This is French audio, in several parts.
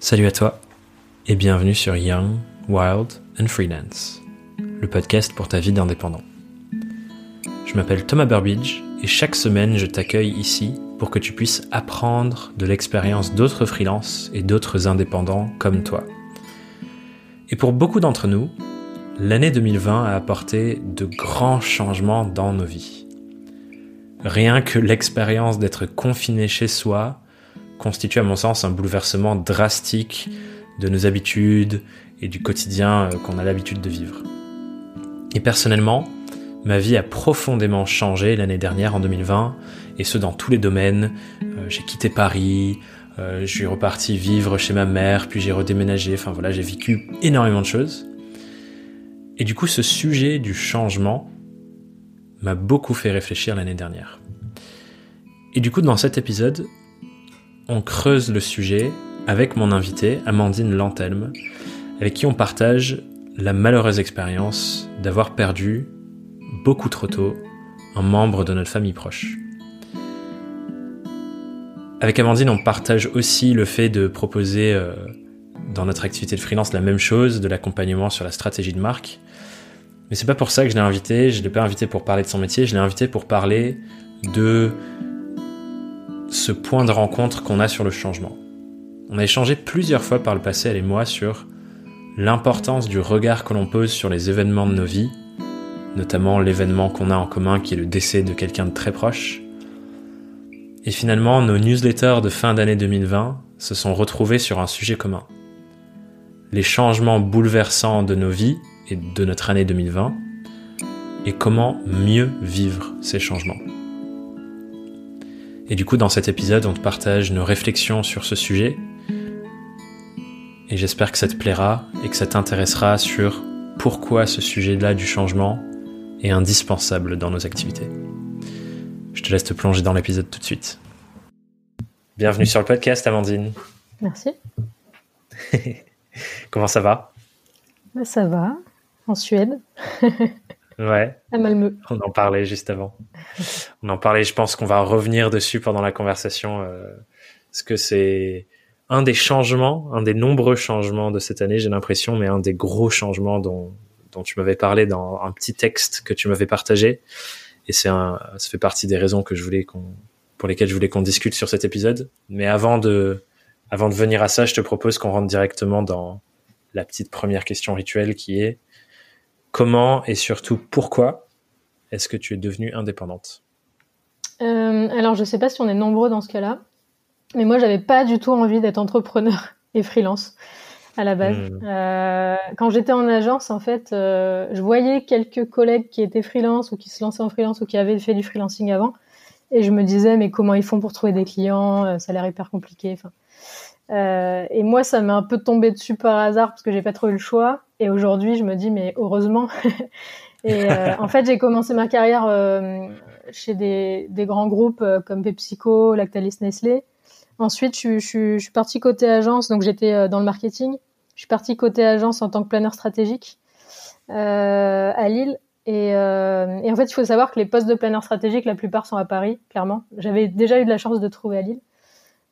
Salut à toi et bienvenue sur Young, Wild and Freelance, le podcast pour ta vie d'indépendant. Je m'appelle Thomas Burbidge et chaque semaine je t'accueille ici pour que tu puisses apprendre de l'expérience d'autres freelances et d'autres indépendants comme toi. Et pour beaucoup d'entre nous, l'année 2020 a apporté de grands changements dans nos vies. Rien que l'expérience d'être confiné chez soi constitue à mon sens un bouleversement drastique de nos habitudes et du quotidien euh, qu'on a l'habitude de vivre. Et personnellement, ma vie a profondément changé l'année dernière en 2020, et ce dans tous les domaines. Euh, j'ai quitté Paris, euh, je suis reparti vivre chez ma mère, puis j'ai redéménagé, enfin voilà, j'ai vécu énormément de choses. Et du coup, ce sujet du changement m'a beaucoup fait réfléchir l'année dernière. Et du coup, dans cet épisode, on creuse le sujet avec mon invité, Amandine Lantelme, avec qui on partage la malheureuse expérience d'avoir perdu, beaucoup trop tôt, un membre de notre famille proche. Avec Amandine, on partage aussi le fait de proposer euh, dans notre activité de freelance la même chose, de l'accompagnement sur la stratégie de marque. Mais c'est pas pour ça que je l'ai invité, je l'ai pas invité pour parler de son métier, je l'ai invité pour parler de ce point de rencontre qu'on a sur le changement. On a échangé plusieurs fois par le passé, elle et moi, sur l'importance du regard que l'on pose sur les événements de nos vies, notamment l'événement qu'on a en commun qui est le décès de quelqu'un de très proche. Et finalement, nos newsletters de fin d'année 2020 se sont retrouvés sur un sujet commun. Les changements bouleversants de nos vies et de notre année 2020 et comment mieux vivre ces changements. Et du coup, dans cet épisode, on te partage nos réflexions sur ce sujet. Et j'espère que ça te plaira et que ça t'intéressera sur pourquoi ce sujet-là du changement est indispensable dans nos activités. Je te laisse te plonger dans l'épisode tout de suite. Bienvenue sur le podcast, Amandine. Merci. Comment ça va? Bah, Ça va, en Suède. Ouais. À Malmö. On en parlait juste avant. On en parlait, je pense qu'on va revenir dessus pendant la conversation, euh, parce que c'est un des changements, un des nombreux changements de cette année, j'ai l'impression, mais un des gros changements dont, dont tu m'avais parlé dans un petit texte que tu m'avais partagé. Et c'est un, ça fait partie des raisons que je voulais qu'on, pour lesquelles je voulais qu'on discute sur cet épisode. Mais avant de, avant de venir à ça, je te propose qu'on rentre directement dans la petite première question rituelle qui est Comment et surtout pourquoi est-ce que tu es devenue indépendante? Euh, Alors, je ne sais pas si on est nombreux dans ce cas-là, mais moi, j'avais pas du tout envie d'être entrepreneur et freelance à la base. Hmm. Euh, quand j'étais en agence, en fait, euh, je voyais quelques collègues qui étaient freelance ou qui se lançaient en freelance ou qui avaient fait du freelancing avant, et je me disais, mais comment ils font pour trouver des clients? Ça a l'air hyper compliqué. Enfin, euh, et moi, ça m'est un peu tombé dessus par hasard parce que j'ai pas trop eu le choix. Et aujourd'hui, je me dis, mais heureusement. et euh, en fait, j'ai commencé ma carrière euh, chez des, des, grands groupes euh, comme PepsiCo, Lactalis, Nestlé. Ensuite, je, je, je suis partie côté agence, donc j'étais euh, dans le marketing. Je suis partie côté agence en tant que planeur stratégique à Lille. Et, et, en fait, il faut savoir que les postes de planeur stratégique, la plupart sont à Paris, clairement. J'avais déjà eu de la chance de trouver à Lille.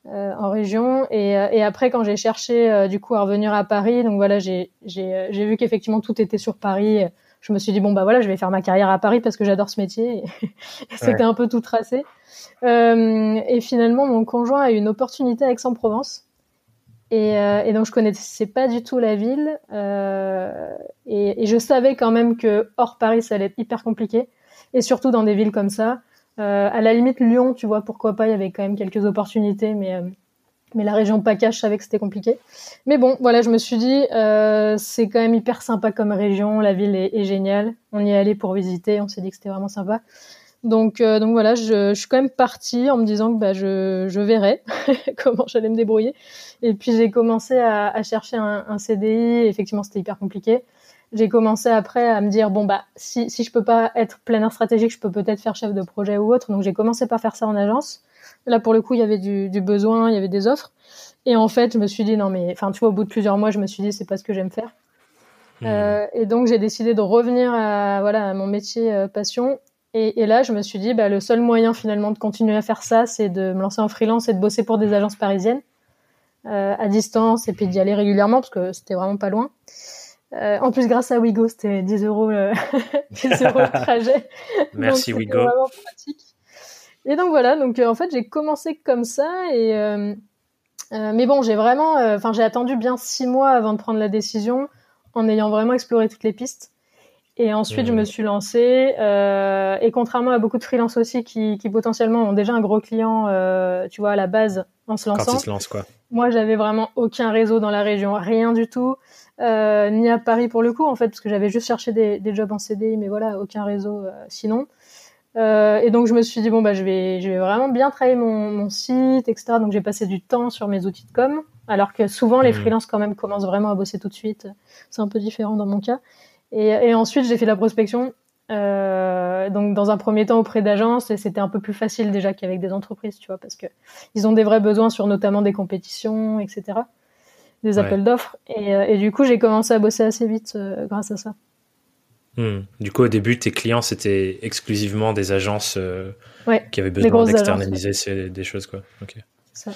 Euh, en région. Et, euh, et, après, quand j'ai cherché euh, du coup à revenir à Paris, donc voilà, j'ai vu qu'effectivement tout était sur Paris. Je me suis dit bon bah voilà, je vais faire ma carrière à Paris parce que j'adore ce métier. Et, C'était un peu tout tracé. et finalement, mon conjoint a eu une opportunité à Aix-en-Provence. Et, et, donc je connaissais pas du tout la ville et, et, je savais quand même que hors Paris ça allait être hyper compliqué et surtout dans des villes comme ça euh, à la limite, Lyon, tu vois, pourquoi pas, il y avait quand même quelques opportunités, mais, euh, mais la région PACA, je savais que c'était compliqué. Mais bon, voilà, je me suis dit, euh, c'est quand même hyper sympa comme région, la ville est, géniale. On y est allé pour visiter, on s'est dit que c'était vraiment sympa. Donc, donc voilà, je, suis quand même partie en me disant que bah, je, je verrais comment j'allais me débrouiller. Et puis j'ai commencé à, à chercher un, un CDI. Effectivement, c'était hyper compliqué j'ai commencé après à me dire bon bah si si je peux pas être planeur stratégique, je peux peut-être faire chef de projet ou autre. Donc j'ai commencé par faire ça en agence. Là pour le coup, il y avait du, du besoin, il y avait des offres. Et en fait, je me suis dit non mais enfin tu vois au bout de plusieurs mois, je me suis dit c'est pas ce que j'aime faire. Mmh. Euh, et donc j'ai décidé de revenir à voilà à mon métier euh, passion. Et, et, là, je me suis dit bah le seul moyen finalement de continuer à faire ça, c'est de me lancer en freelance et de bosser pour des agences parisiennes. à distance et puis d'y aller régulièrement parce que c'était vraiment pas loin. En plus, grâce à Wigo, c'était 10 euros le, 10 euros le trajet. Merci donc, Wigo. Vraiment pratique. Et donc voilà, donc en fait j'ai commencé comme ça et mais bon j'ai vraiment, enfin j'ai attendu bien six mois avant de prendre la décision en ayant vraiment exploré toutes les pistes. Et ensuite, je me suis lancée. Euh, et contrairement à beaucoup de freelances aussi qui, qui, potentiellement ont déjà un gros client, euh, tu vois, à la base, en se lançant. Quand ils se lancent, quoi. Moi, j'avais vraiment aucun réseau dans la région, rien du tout. Euh, ni à Paris pour le coup, en fait, parce que j'avais juste cherché des, des, jobs en CDI, mais voilà, aucun réseau euh, sinon. Euh, et donc, je me suis dit, bon, bah, je vais, je vais vraiment bien travailler mon, mon site, etc. Donc, j'ai passé du temps sur mes outils de com, alors que souvent, les mmh. freelances, quand même, commencent vraiment à bosser tout de suite. C'est un peu différent dans mon cas. Et, et ensuite, j'ai fait la prospection. Euh, donc dans un premier temps auprès d'agences et c'était un peu plus facile déjà qu'avec des entreprises tu vois parce que ils ont des vrais besoins sur notamment des compétitions etc des appels d'offres et, euh, et, du coup j'ai commencé à bosser assez vite euh, grâce à ça hmm. du coup au début tes clients c'était exclusivement des agences euh, ouais, qui avaient besoin d'externaliser des choses quoi ok ça.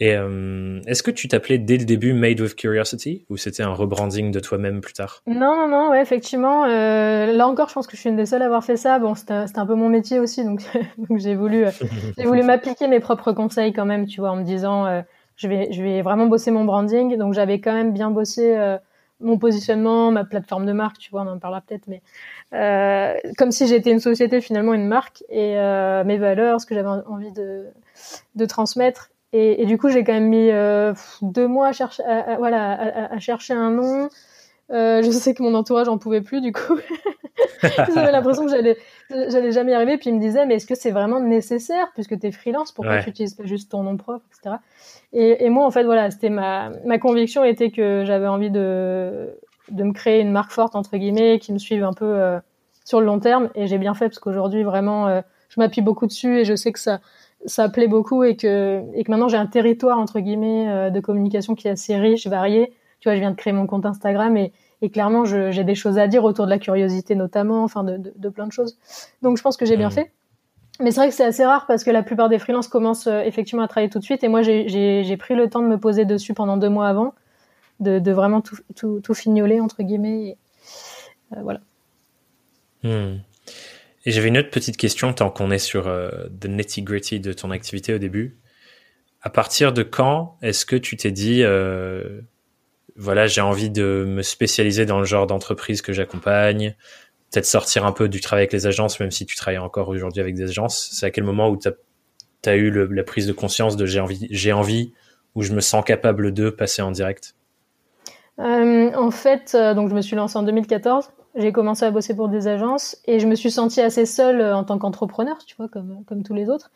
Et euh, est-ce que tu t'appelais dès le début Made with Curiosity ou c'était un rebranding de toi-même plus tard? Non, non, non, ouais, effectivement. Euh, là encore, je pense que je suis une des seules à avoir fait ça. Bon, c'était un peu mon métier aussi, donc, donc j'ai voulu, euh, j'ai voulu m'appliquer mes propres conseils quand même, tu vois, en me disant, je vais, je vais vraiment bosser mon branding. Donc j'avais quand même bien bossé euh, mon positionnement, ma plateforme de marque, tu vois, on en parlera peut-être, mais comme si j'étais une société finalement une marque et mes valeurs, ce que j'avais envie de, de transmettre et, et, du coup, j'ai quand même mis euh, deux mois à chercher, à, voilà, à, à, chercher un nom. Euh, je sais que mon entourage en pouvait plus, du coup. J'avais l'impression que j'allais, j'allais jamais y arriver. Puis il me disait, mais est-ce que c'est vraiment nécessaire? Puisque tu es freelance Pourquoi ouais. tu n'utilises pas juste ton nom propre, etc. Et, et moi, en fait, voilà, c'était ma, ma conviction était que j'avais envie de, de me créer une marque forte entre guillemets, qui me suive un peu euh, sur le long terme. Et j'ai bien fait parce qu'aujourd'hui, vraiment, euh, je m'appuie beaucoup dessus et je sais que ça ça plaît beaucoup et que, et que maintenant j'ai un territoire entre guillemets euh, de communication qui est assez riche, varié. Tu vois, je viens de créer mon compte Instagram et, et clairement j'ai des choses à dire autour de la curiosité notamment, enfin de, de, de plein de choses. Donc je pense que j'ai bien mmh. fait. Mais c'est vrai que c'est assez rare parce que la plupart des freelances commencent euh, effectivement à travailler tout de suite et moi j'ai pris le temps de me poser dessus pendant deux mois avant, de, de vraiment tout, tout, tout, fignoler entre guillemets. Et, euh, voilà. Mmh. Et j'avais une autre petite question tant qu'on est sur euh, the nitty gritty de ton activité au début. À partir de quand est-ce que tu t'es dit, euh, voilà, j'ai envie de me spécialiser dans le genre d'entreprise que j'accompagne, peut-être sortir un peu du travail avec les agences, même si tu travailles encore aujourd'hui avec des agences. C'est à quel moment où tu as, eu la prise de conscience de j'ai envie, j'ai envie, ou je me sens capable de passer en direct? Euh, En fait, euh, donc je me suis lancé en 2014 j'ai commencé à bosser pour des agences et je me suis sentie assez seule euh, en tant qu'entrepreneur, tu vois, comme, comme tous les autres.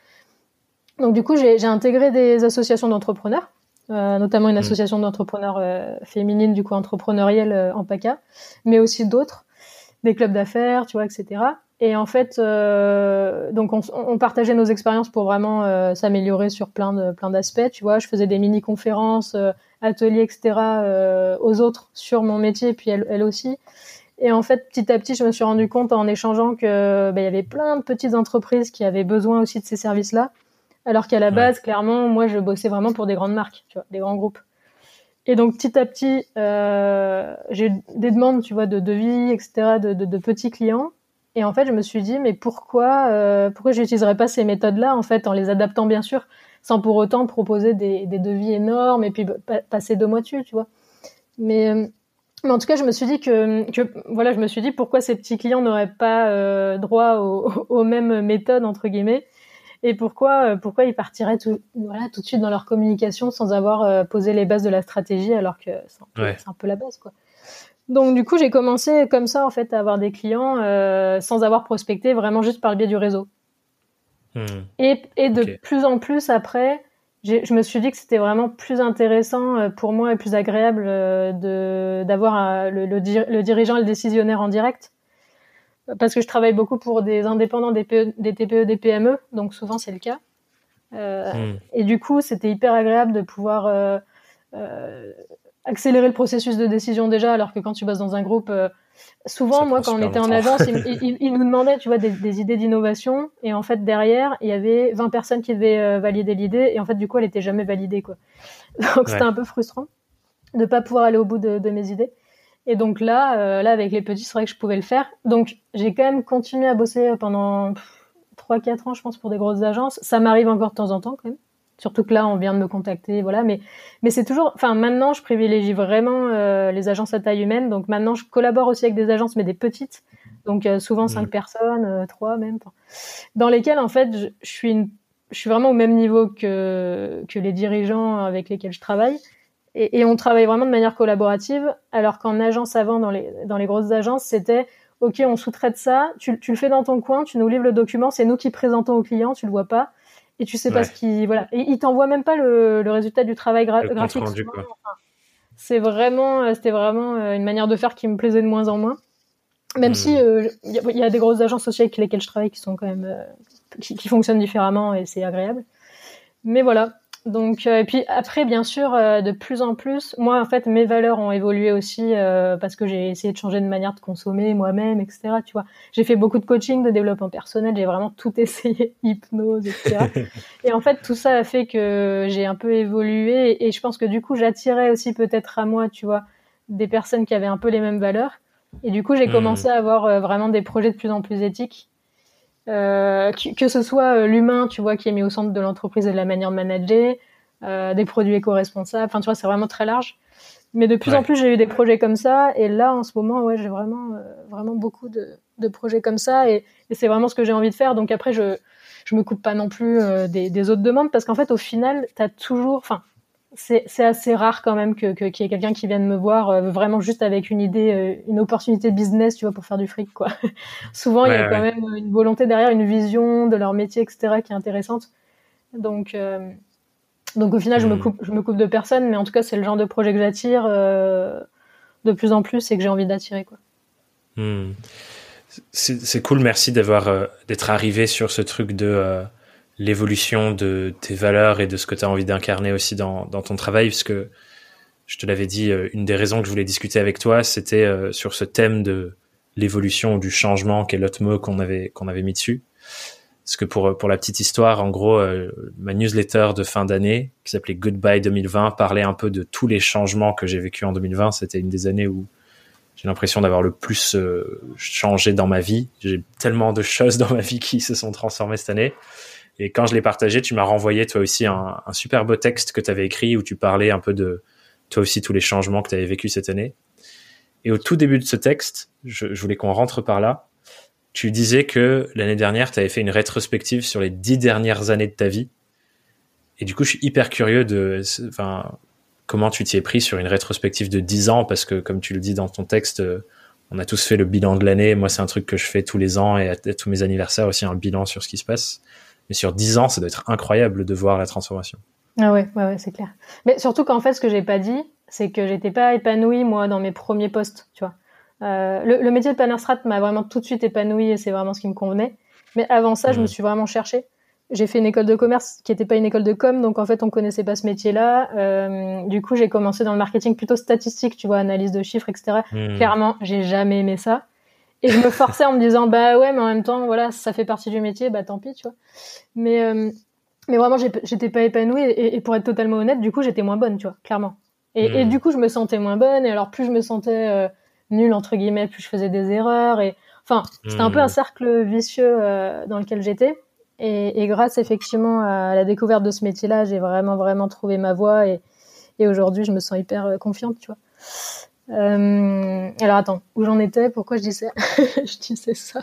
Donc du coup, j'ai intégré des associations d'entrepreneurs, notamment une mmh. association d'entrepreneurs euh, féminines, du coup entrepreneurielle euh, en PACA, mais aussi d'autres, des clubs d'affaires, tu vois, etc. Et en fait, euh, donc on, on, partageait nos expériences pour vraiment euh, s'améliorer sur plein de plein d'aspects. Tu vois, je faisais des mini conférences, ateliers, etc. aux autres sur mon métier, puis elle, elle aussi. Et en fait, petit à petit, je me suis rendu compte en échangeant que bah, il y avait plein de petites entreprises qui avaient besoin aussi de ces services-là, alors qu'à la base, clairement, moi, je bossais vraiment pour des grandes marques, tu vois, des grands groupes. Et donc, petit à petit, euh, j'ai des demandes, tu vois, de devis, etc., de, de, de, petits clients. Et en fait, je me suis dit, mais pourquoi, euh, pourquoi j'utiliserais pas ces méthodes-là, en fait, en les adaptant bien sûr, sans pour autant proposer des, des devis énormes et puis passer deux mois dessus, tu vois. Mais euh, mais en tout cas, je me suis dit que, que voilà, je me suis dit pourquoi ces petits clients n'auraient pas euh, droit aux, aux, mêmes méthodes entre guillemets, et pourquoi euh, pourquoi ils partiraient tout voilà tout de suite dans leur communication sans avoir euh, posé les bases de la stratégie, alors que c'est un, ouais. un, peu la base quoi. Donc du coup, j'ai commencé comme ça en fait à avoir des clients euh, sans avoir prospecté, vraiment juste par le biais du réseau. Hmm. Et, et de okay. plus en plus après je me suis dit que c'était vraiment plus intéressant pour moi et plus agréable de d'avoir le, le, le, dirigeant et le décisionnaire en direct parce que je travaille beaucoup pour des indépendants des, PE, des TPE des PME donc souvent c'est le cas euh, mmh. et du coup c'était hyper agréable de pouvoir euh, accélérer le processus de décision déjà, alors que quand tu bosses dans un groupe, souvent, moi, quand on était en agence, ils, nous demandaient, tu vois, des, idées d'innovation, et en fait, derrière, il y avait 20 personnes qui devaient valider l'idée, et en fait, du coup, elle était jamais validée, quoi. Donc, c'était un peu frustrant de pas pouvoir aller au bout de, de mes idées. Et donc là, euh, là avec les petits, c'est vrai que je pouvais le faire. Donc j'ai quand même continué à bosser pendant 3-4 ans, je pense, pour des grosses agences. Ça m'arrive encore de temps en temps quand même. Surtout que là, on vient de me contacter, voilà. Mais mais c'est toujours, enfin maintenant, je privilégie vraiment euh, les agences à taille humaine. Donc maintenant, je collabore aussi avec des agences, mais des petites. Donc euh, souvent 5 mmh. personnes, 3 même, dans lesquelles en fait, je, je suis une, je suis vraiment au même niveau que que les dirigeants avec lesquels je travaille et, et, on travaille vraiment de manière collaborative, alors qu'en agence avant, dans les, dans les grosses agences, c'était OK, on sous-traite ça, tu, tu, le fais dans ton coin, tu nous livres le document, c'est nous qui présentons au client, tu le vois pas, et tu sais pas ce qui. Voilà. Et il t'envoie même pas le, le, résultat du travail graphique. c'est vraiment, euh, c'était vraiment euh, une manière de faire qui me plaisait de moins en moins. Même si il hmm. euh, y, y, a des grosses agences aussi avec lesquelles je travaille qui sont quand même qui, qui fonctionnent différemment et c'est agréable. Mais voilà, donc euh, et puis après bien sûr euh, de plus en plus moi en fait mes valeurs ont évolué aussi euh, parce que j'ai essayé de changer de manière de consommer moi-même etc tu vois. J'ai fait beaucoup de coaching de développement personnel j'ai vraiment tout essayé hypnose etc et en fait tout ça a fait que j'ai un peu évolué et, je pense que du coup j'attirais aussi peut-être à moi tu vois des personnes qui avaient un peu les mêmes valeurs. Et du coup j'ai mmh. commencé à avoir vraiment des projets de plus en plus éthiques euh, que, ce soit euh, l'humain, tu vois, qui est mis au centre de l'entreprise et de la manière de manager, euh, des produits éco-responsables. Enfin, tu vois, c'est vraiment très large. Mais de plus en plus, j'ai eu des projets comme ça. Et là, en ce moment, ouais, j'ai vraiment, euh, vraiment beaucoup de, de, projets comme ça. Et, et c'est vraiment ce que j'ai envie de faire. Donc après, je, je me coupe pas non plus euh, des, des, autres demandes parce qu'en fait, au final, tu as toujours, enfin, c'est assez rare quand même que qu'il y ait quelqu'un qui vienne me voir euh, vraiment juste avec une idée, euh, une opportunité de business, tu vois, pour faire du fric, quoi. Souvent, il y a quand même une volonté derrière, une vision de leur métier, etc., qui est intéressante. Donc, euh, donc au final, je me hmm. coupe, je me coupe de personne, mais en tout cas, c'est le genre de projet que j'attire de plus en plus et que j'ai envie d'attirer, quoi. Hmm. C'est cool, merci d'avoir d'être arrivé sur ce truc de l'évolution de tes valeurs et de ce que tu as envie d'incarner aussi dans, ton travail, parce que je te l'avais dit, euh, une des raisons que je voulais discuter avec toi, c'était euh, sur ce thème de l'évolution ou du changement, qui est l'autre mot qu'on avait, avait mis dessus. Parce que pour, pour la petite histoire, en gros, euh, ma newsletter de fin d'année, qui s'appelait Goodbye 2020, parlait un peu de tous les changements que j'ai vécu en 2020. C'était une des années où j'ai l'impression d'avoir le plus changé dans ma vie. J'ai tellement de choses dans ma vie qui se sont transformées cette année. Et quand je l'ai partagé, tu m'as renvoyé toi aussi un, un, super beau texte que tu avais écrit où tu parlais un peu de toi aussi tous les changements que tu avais vécu cette année. Et au tout début de ce texte, je, voulais qu'on rentre par là. Tu disais que l'année dernière, tu avais fait une rétrospective sur les dix dernières années de ta vie. Et du coup, je suis hyper curieux de, enfin, comment tu t'y es pris sur une rétrospective de dix ans, parce que comme tu le dis dans ton texte, on a tous fait le bilan de l'année. Moi, c'est un truc que je fais tous les ans et à tous mes anniversaires aussi un bilan sur ce qui se passe. Mais sur 10 ans, ça doit être incroyable de voir la transformation. Ah ouais, ouais, ouais c'est clair. Mais surtout qu'en fait, ce que j'ai pas dit, c'est que j'étais pas épanouie, moi, dans mes premiers postes, tu vois. Euh, le, métier de Panerstrat m'a vraiment tout de suite épanouie et c'est vraiment ce qui me convenait. Mais avant ça, je me suis vraiment cherchée. J'ai fait une école de commerce qui n'était pas une école de com, donc en fait, on connaissait pas ce métier-là. Euh, du coup, j'ai commencé dans le marketing plutôt statistique, tu vois, analyse de chiffres, etc. Mmh. Clairement, j'ai jamais aimé ça. Et je me forçais en me disant, bah ouais, mais en même temps, voilà, ça fait partie du métier, bah tant pis, tu vois. Mais, euh, mais vraiment, j'étais pas épanouie et, pour être totalement honnête, du coup, j'étais moins bonne, tu vois, clairement. Et, et, hmm. du coup, je me sentais moins bonne et alors plus je me sentais euh, nulle, entre guillemets, plus je faisais des erreurs et enfin, c'était un peu un hmm. cercle vicieux euh, dans lequel j'étais. Et, et, grâce effectivement à la découverte de ce métier-là, j'ai vraiment, vraiment trouvé ma voie et, et aujourd'hui, je me sens hyper confiante, tu vois. Euh, alors attends, où j'en étais? Pourquoi je disais, je disais ça?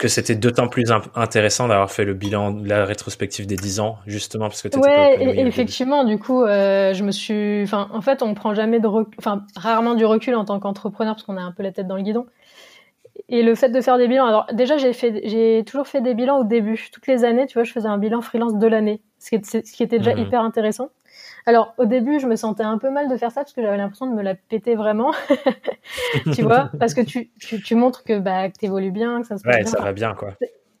Que c'était d'autant plus intéressant d'avoir fait le bilan, la rétrospective des 10 ans, justement parce que tu Ouais, et, effectivement, du coup, euh, je me suis, enfin, en fait, on prend jamais de, enfin, rarement du recul en tant qu'entrepreneur parce qu'on a un peu la tête dans le guidon. Et le fait de faire des bilans, alors déjà, j'ai fait, j'ai toujours fait des bilans au début, toutes les années, tu vois, je faisais un bilan freelance de l'année, ce, qui était déjà mhm. hyper intéressant. Alors au début, je me sentais un peu mal de faire ça parce que j'avais l'impression de me la péter vraiment, tu vois, parce que tu, tu, tu montres que bah que t'évolues bien, que ça se passe ouais, ça va bien quoi.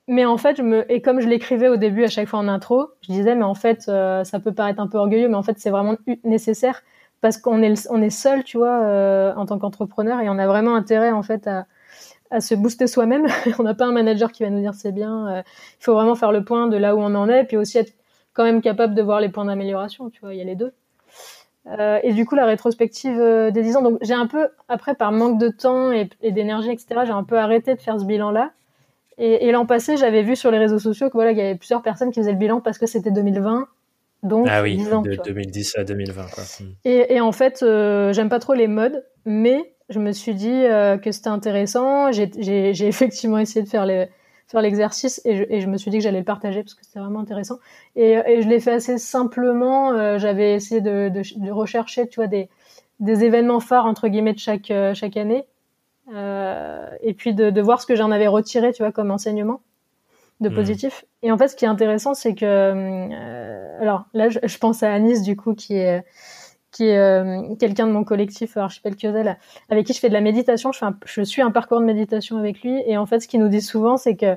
Mais en fait, je me et comme je l'écrivais au début à chaque fois en intro, je disais mais en fait euh, ça peut paraître un peu orgueilleux, mais en fait c'est vraiment nécessaire parce qu'on est on est seul, tu vois, euh, en tant qu'entrepreneur, et on a vraiment intérêt en fait à, à se booster soi-même. on n'a pas un manager qui va nous dire c'est bien. Euh, il faut vraiment faire le point de là où on en est, puis aussi être quand même capable de voir les points d'amélioration. Tu vois, il y a les deux. Euh, et du coup, la rétrospective euh, des 10 ans. Donc, j'ai un peu, après, par manque de temps et, d'énergie, etc., j'ai un peu arrêté de faire ce bilan-là. Et, et l'an passé, j'avais vu sur les réseaux sociaux que voilà, il y avait plusieurs personnes qui faisaient le bilan parce que c'était 2020. Donc, ah oui, de 2010 à 2020. Quoi. Hmm. Et, et en fait, euh, j'aime pas trop les modes, mais je me suis dit que c'était intéressant. J'ai effectivement essayé de faire les faire l'exercice et je, et je, me suis dit que j'allais le partager parce que c'était vraiment intéressant. Et, et je l'ai fait assez simplement. Euh, j'avais essayé de, de, de, rechercher, tu vois, des, des événements phares entre guillemets de chaque euh, chaque année, euh, et puis de, de voir ce que j'en avais retiré, tu vois, comme enseignement de mmh. positif. Et en fait, ce qui est intéressant, c'est que, euh, alors là, je, je, pense à Anis du coup, qui est qui est euh, quelqu'un de mon collectif Archipel Kiosel, avec qui je fais de la méditation. Je, fais un, je suis un parcours de méditation avec lui. Et en fait, ce qu'il nous dit souvent, c'est que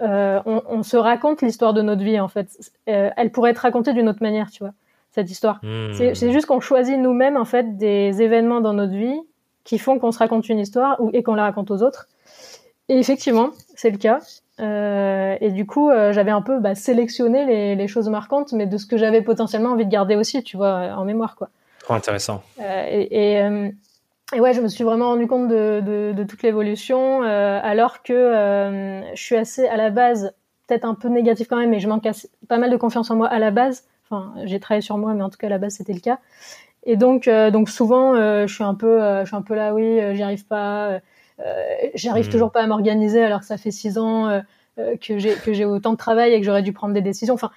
euh, on, on, se raconte l'histoire de notre vie. En fait, euh, elle pourrait être racontée d'une autre manière, tu vois, cette histoire. Mmh. C'est juste qu'on choisit nous-mêmes en fait des événements dans notre vie qui font qu'on se raconte une histoire ou, et qu'on la raconte aux autres. Et effectivement, c'est le cas. Euh, et du coup, euh, j'avais un peu bah, sélectionné les, les, choses marquantes, mais de ce que j'avais potentiellement envie de garder aussi, tu vois, en mémoire, quoi. Trop intéressant. Euh, et, et, euh, et, ouais, je me suis vraiment rendu compte de, de, de toute l'évolution, euh, alors que je suis assez à la base, peut-être un peu négatif quand même, mais je manque assez, pas mal de confiance en moi à la base. Enfin, j'ai travaillé sur moi, mais en tout cas à la base c'était le cas. Et donc, donc souvent, je suis un peu, je suis un peu là, oui, j'y arrive pas. j'arrive mmh. toujours pas à m'organiser alors que ça fait six ans que j'ai que j'ai autant de travail et que j'aurais dû prendre des décisions. Enfin,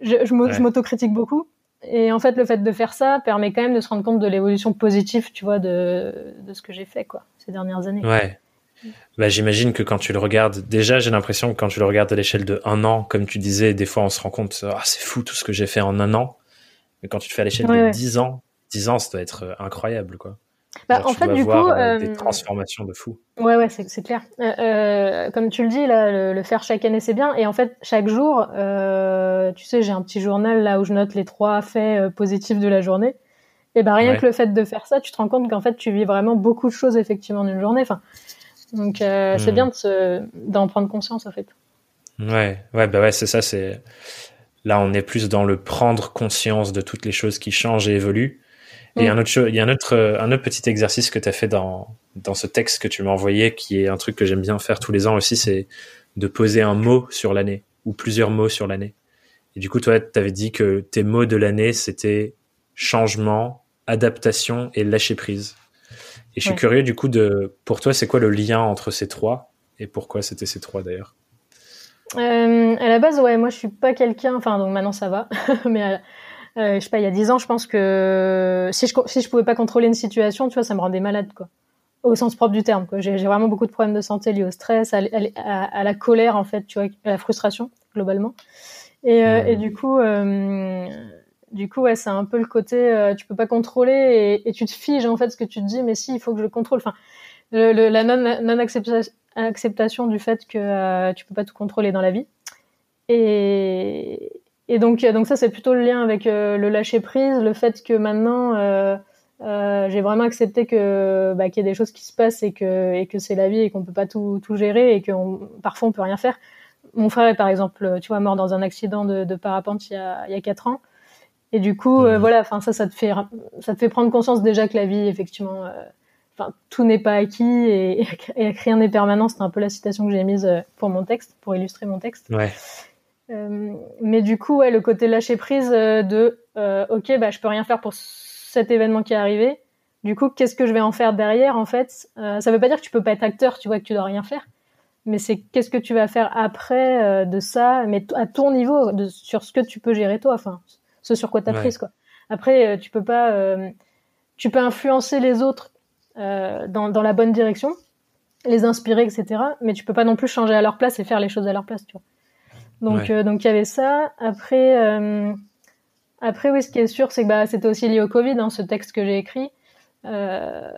je, je m'autocritique beaucoup. Et en fait, le fait de faire ça permet quand même de se rendre compte de l'évolution positive, tu vois, de, de ce que j'ai fait, quoi, ces dernières années. Ouais. Bah, j'imagine que quand tu le regardes, déjà, j'ai l'impression que quand tu le regardes à l'échelle de un an, comme tu disais, des fois, on se rend compte, ah, c'est fou tout ce que j'ai fait en un an. Mais quand tu te fais à l'échelle de dix ans, dix ans, ça doit être euh, incroyable, quoi. Bah, en fait, du coup, euh, des transformations de fou. Ouais, ouais, c'est clair. Euh, euh, comme tu le dis, là, le, le faire chaque année, c'est bien. Et en fait, chaque jour, euh, tu sais, j'ai un petit journal là où je note les trois faits euh, positifs de la journée. Et ben rien ouais. que le fait de faire ça, tu te rends compte qu'en fait, tu vis vraiment beaucoup de choses effectivement d'une journée. Enfin, donc mmh. c'est bien d'en prendre conscience en fait. Ouais, ouais, bah ouais, c'est ça. C'est là, on est plus dans le prendre conscience de toutes les choses qui changent et évoluent et un autre, il y a un autre, un autre petit exercice que tu as fait dans, dans ce texte que tu m'as envoyé, qui est un truc que j'aime bien faire tous les ans aussi, c'est de poser un mot sur l'année, ou plusieurs mots sur l'année. Et du coup, toi, tu avais dit que tes mots de l'année, c'était changement, adaptation et lâcher prise. Et je suis ouais. curieux, du coup, de, pour toi, c'est quoi le lien entre ces trois Et pourquoi c'était ces trois d'ailleurs? Euh, À la base, ouais, moi, je suis pas quelqu'un, enfin, donc maintenant ça va, mais à, euh, je sais pas, il y a dix ans, je pense que si je si je pouvais pas contrôler une situation, tu vois, ça me rendait malade, quoi. Au sens propre du terme, quoi. J'ai vraiment beaucoup de problèmes de santé liés au stress, à, à, à, la colère, en fait, tu vois, à la frustration, globalement. Et, euh, et du coup, euh, du coup, ouais, c'est un peu le côté, euh, tu peux pas contrôler et, et, tu te figes, en fait, ce que tu te dis, mais si, il faut que je le contrôle. Enfin, le, le, la non, non acceptation, acceptation du fait que euh, tu peux pas tout contrôler dans la vie. Et, et donc, euh, donc ça, c'est plutôt le lien avec euh, le lâcher prise, le fait que maintenant, euh, j'ai vraiment accepté que bah, qu'il y a des choses qui se passent et que et que c'est la vie et qu'on peut pas tout, tout gérer et que parfois on peut rien faire. Mon frère est par exemple, tu vois, mort dans un accident de, de parapente il y a il y a quatre ans. Et du coup, mmh. euh, voilà, enfin ça, ça te fait ça te fait prendre conscience déjà que la vie, effectivement, enfin tout n'est pas acquis et, et, rien n'est permanent. C'est un peu la citation que j'ai mise pour mon texte, pour illustrer mon texte. Ouais. Euh, mais du coup, ouais, le côté lâcher prise euh, de euh, ok, bah je peux rien faire pour cet événement qui est arrivé. Du coup, qu'est-ce que je vais en faire derrière En fait, euh, ça veut pas dire que tu peux pas être acteur, tu vois que tu dois rien faire, mais c'est qu'est-ce que tu vas faire après euh, de ça, mais à ton niveau, de, sur ce que tu peux gérer toi, enfin, ce sur quoi t'as ouais. prise quoi. Après, tu peux pas, tu peux influencer les autres dans, dans la bonne direction, les inspirer, etc. Mais tu peux pas non plus changer à leur place et faire les choses à leur place, tu vois. Donc, ouais. euh, donc il y avait ça. Après, euh, après, oui, ce qui est sûr, c'est que bah, c'était aussi lié au Covid, hein, ce texte que j'ai écrit. Euh,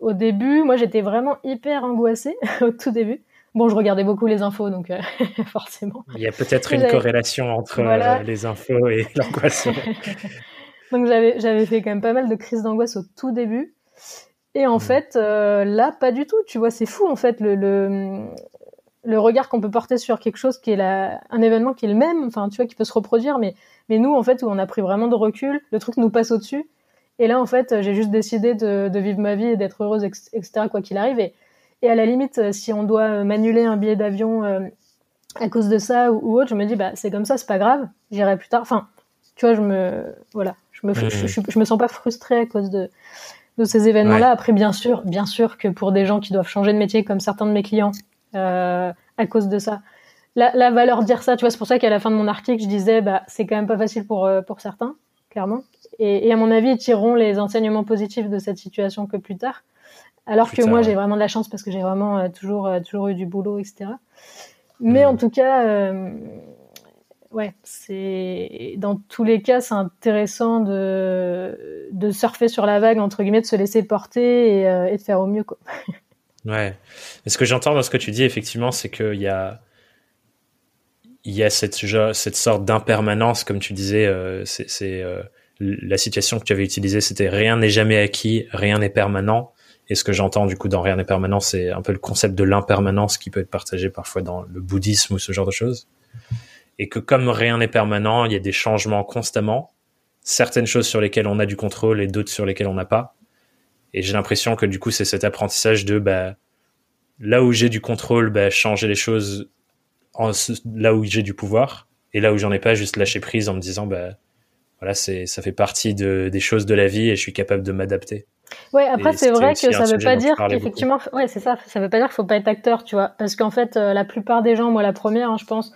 au début, moi, j'étais vraiment hyper angoissée au tout début. Bon, je regardais beaucoup les infos, donc euh, forcément. Il y a peut-être une corrélation entre voilà. les infos et l'angoisse. Donc j'avais j'avais fait quand même pas mal de crises d'angoisse au tout début. Et en mmh. fait, euh, là, pas du tout. Tu vois, c'est fou en fait le, le, le regard qu'on peut porter sur quelque chose qui est la, un événement qui est le même, enfin tu vois, qui peut se reproduire, mais mais nous en fait où on a pris vraiment de recul, le truc nous passe au-dessus. Et là en fait, j'ai juste décidé de, de, vivre ma vie et d'être heureuse, etc. Quoi qu'il arrive. Et, et à la limite, si on doit m'annuler un billet d'avion euh, à cause de ça ou, autre, je me dis bah c'est comme ça, c'est pas grave, j'irai plus tard. Enfin, tu vois, je me voilà, je me je, me sens pas frustrée à cause de de ces événements-là. Après, bien sûr, bien sûr que pour des gens qui doivent changer de métier, comme certains de mes clients, euh, à cause de ça, la, la valeur dire ça, tu vois, c'est pour ça qu'à la fin de mon article, je disais, bah, c'est quand même pas facile pour euh, pour certains, clairement. Et, et, à mon avis, ils tireront les enseignements positifs de cette situation que plus tard. Alors que moi, j'ai vraiment de la chance parce que j'ai vraiment euh, toujours toujours eu du boulot, etc. Mais en tout cas, euh, ouais, c'est dans tous les cas, c'est intéressant de de surfer sur la vague entre guillemets, de se laisser porter et, euh, et de faire au mieux, quoi. ouais. Et ce que j'entends dans ce que tu dis, effectivement, c'est qu'il y a il y a cette cette sorte d'impermanence, comme tu disais, euh, c'est euh, la situation que tu avais utilisée, c'était rien n'est jamais acquis, rien n'est permanent. Et ce que j'entends du coup dans Rien n'est permanent, c'est un peu le concept de l'impermanence qui peut être partagé parfois dans le bouddhisme ou ce genre de choses. Et que comme rien n'est permanent, il y a des changements constamment, certaines choses sur lesquelles on a du contrôle et d'autres sur lesquelles on n'a pas. Et j'ai l'impression que du coup, c'est cet apprentissage de bah, là où j'ai du contrôle, bah, changer les choses en, là où j'ai du pouvoir, et là où j'en ai pas, juste lâcher prise en me disant bah voilà, c'est ça fait partie de, des choses de la vie et je suis capable de m'adapter. Ouais, après c'est vrai que ça veut pas dire qu'effectivement, ouais, c'est ça, ça veut pas dire qu'il faut pas être acteur, tu vois, parce qu'en fait, euh, la plupart des gens, moi la première, hein, je pense,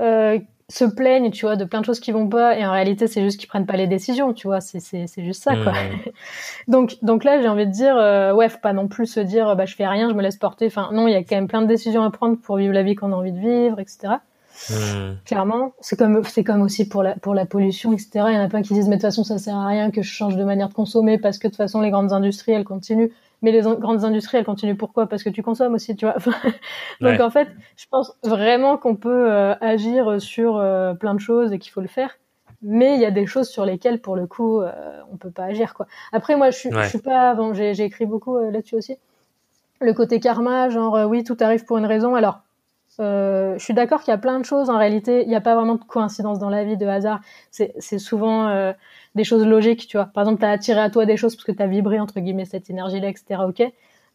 euh, se plaignent, tu vois, de plein de choses qui vont pas, et en réalité, c'est juste qu'ils prennent pas les décisions, tu vois, c'est c'est c'est juste ça, quoi. Mmh. donc donc là, j'ai envie de dire, euh, ouais, faut pas non plus se dire, bah je fais rien, je me laisse porter. Enfin, non, il y a quand même plein de décisions à prendre pour vivre la vie qu'on a envie de vivre, etc. Mmh. Clairement, c'est comme c'est comme aussi pour la pour la pollution, etc. Il y en a plein qui disent mais de toute façon ça sert à rien que je change de manière de consommer parce que de toute façon les grandes industries elles continuent. Mais les grandes industries elles continuent pourquoi? Parce que tu consommes aussi, tu vois. Donc en fait, je pense vraiment qu'on peut euh, agir sur euh, plein de choses et qu'il faut le faire. Mais il y a des choses sur lesquelles pour le coup euh, on peut pas agir quoi. Après moi je suis je suis pas bon j'ai j'ai écrit beaucoup là-dessus aussi. Le côté karma, genre oui tout arrive pour une raison. Alors euh, je suis d'accord qu'il y a plein de choses. En réalité, il n'y a pas vraiment de coïncidence dans la vie, de hasard. C'est souvent euh, des choses logiques, tu vois. Par exemple, tu as attiré à toi des choses parce que tu as vibré, entre guillemets, cette énergie-là, etc. Ok.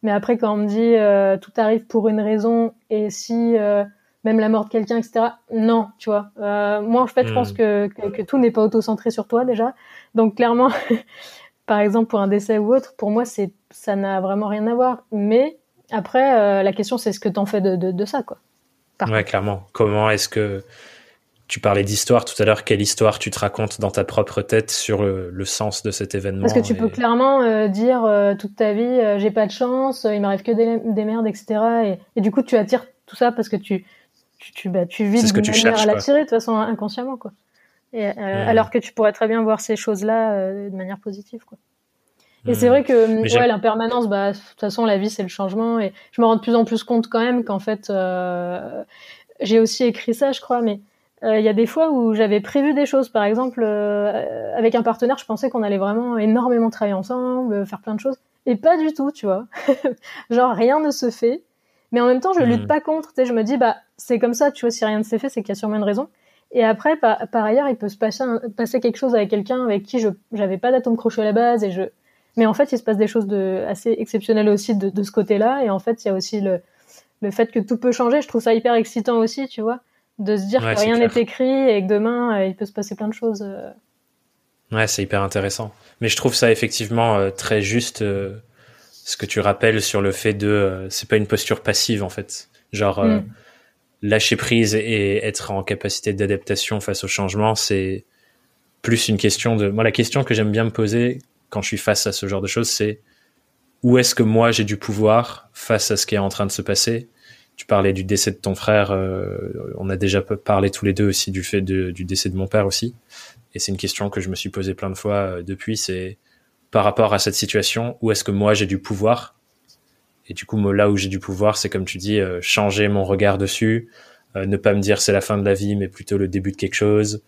Mais après, quand on me dit euh, tout arrive pour une raison et si même la mort de quelqu'un, etc. Non, tu vois. moi, en fait, je pense hmm. que, que, que tout n'est pas auto-centré sur toi déjà. Donc, clairement, par exemple, pour un décès ou autre, pour moi, c'est ça n'a vraiment rien à voir. Mais après, la question, c'est ce que tu en fais de, de, de ça, quoi. Ouais, clairement. Comment est-ce que tu parlais d'histoire tout à l'heure, quelle histoire tu te racontes dans ta propre tête sur le, sens de cet événement Parce que tu peux clairement euh, dire euh, toute ta vie, euh, j'ai pas de chance, il m'arrive que des, merdes, etc. Et, du coup, tu attires tout ça parce que tu tu tu, bah, tu vis de manière à l'attirer de toute façon inconsciemment, quoi. Et, hmm. Alors que tu pourrais très bien voir ces choses-là de manière positive, quoi. Et c'est hmm. vrai que ouais, l'impermanence, bah, de toute façon, la vie, c'est le changement. Et je me rends de plus en plus compte quand même qu'en fait, j'ai aussi écrit ça, je crois, mais euh, il y a des fois où j'avais prévu des choses. Par exemple, euh, avec un partenaire, je pensais qu'on allait vraiment énormément travailler ensemble, faire plein de choses. Et pas du tout, tu vois. Genre, rien ne se fait. Mais en même temps, je lutte hmm. pas contre. Tu sais, je me dis, bah, c'est comme ça, tu vois, si rien ne s'est fait, c'est qu'il y a sûrement une raison. Et après, par, par ailleurs, il peut se passer, passer quelque chose avec quelqu'un avec qui je j'avais pas d'atome crochet à la base et je mais en fait, il se passe des choses de, assez exceptionnelles aussi de, de ce côté-là. Et en fait, il y a aussi le, le fait que tout peut changer. Je trouve ça hyper excitant aussi, tu vois, de se dire que rien n'est écrit et que demain, euh, il peut se passer plein de choses. Euh. Ouais, c'est hyper intéressant. Mais je trouve ça effectivement euh, très juste ce que tu rappelles sur le fait de c'est pas une posture passive en fait. Genre mm. lâcher prise et être en capacité d'adaptation face au changement, c'est plus une question de moi la question que j'aime bien me poser quand je suis face à ce genre de choses, c'est où est-ce que moi j'ai du pouvoir face à ce qui est en train de se passer? Tu parlais du décès de ton frère, euh, on a déjà parlé tous les deux aussi du fait du décès de mon père aussi. Et c'est une question que je me suis posée plein de fois euh, depuis, c'est par rapport à cette situation, où est-ce que moi j'ai du pouvoir? Et du coup, là où j'ai du pouvoir, c'est comme tu dis, euh, changer mon regard dessus, ne pas me dire c'est la fin de la vie, mais plutôt le début de quelque chose,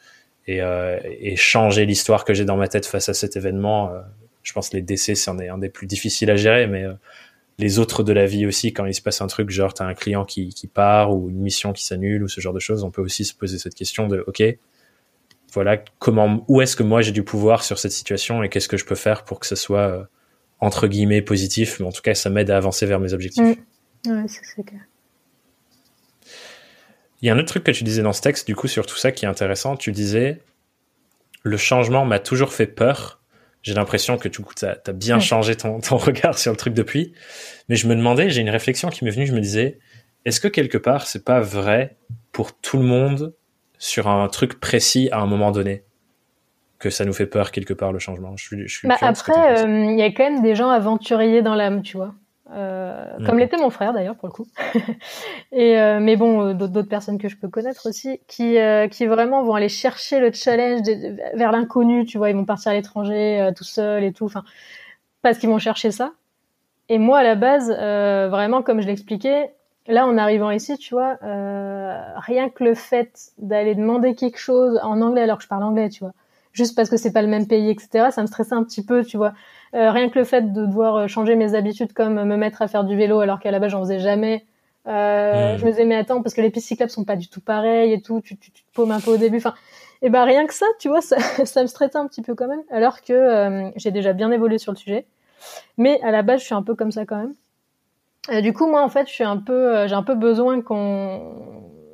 et, et changer l'histoire que j'ai dans ma tête face à cet événement. je pense que les décès, c'est un, un, des plus difficiles à gérer, mais les autres de la vie aussi, quand il se passe un truc, genre t'as un client qui, qui part ou une mission qui s'annule ou ce genre de choses, on peut aussi se poser cette question de, ok, voilà, comment, où est-ce que moi j'ai du pouvoir sur cette situation et qu'est-ce que je peux faire pour que ce soit euh, entre guillemets positif, mais en tout cas ça m'aide à avancer vers mes objectifs. Mm. Ouais, c'est clair. Il y a un autre truc que tu disais dans ce texte, du coup, sur tout ça qui est intéressant. Tu disais, le changement m'a toujours fait peur, j'ai l'impression que tu as, bien changé ton, ton, regard sur le truc depuis. Mais je me demandais, j'ai une réflexion qui m'est venue, je me disais, est-ce que quelque part, c'est pas vrai pour tout le monde sur un truc précis à un moment donné que ça nous fait peur quelque part le changement? Je je bah Après, euh, il y a quand même des gens aventuriers dans l'âme, tu vois. Euh, comme l'était mon frère d'ailleurs pour le coup. et euh, mais bon, euh, d'autres personnes que je peux connaître aussi, qui qui vraiment vont aller chercher le challenge vers l'inconnu, tu vois, ils vont partir à l'étranger tout seuls et tout, enfin parce qu'ils vont chercher ça. Et moi à la base, vraiment comme je l'expliquais, là en arrivant ici, tu vois, rien que le fait d'aller demander quelque chose en anglais alors que je parle anglais, tu vois, juste parce que c'est pas le même pays, etc. Ça me stressait un petit peu, tu vois. Euh, rien que le fait de devoir euh, changer mes habitudes, comme me mettre à faire du vélo alors qu'à la base j'en faisais jamais. Euh. Je me disais mais attends parce que les pistes cyclables sont pas du tout pareilles et tout. Tu, tu, tu te paumes un peu au début. Enfin, et ben rien que ça, tu vois, ça, ça me stressait un petit peu quand même. Alors que euh, j'ai déjà bien évolué sur le sujet. Mais à la base, je suis un peu comme ça quand même. du coup, moi, en fait, je suis un peu, j'ai un peu besoin qu'on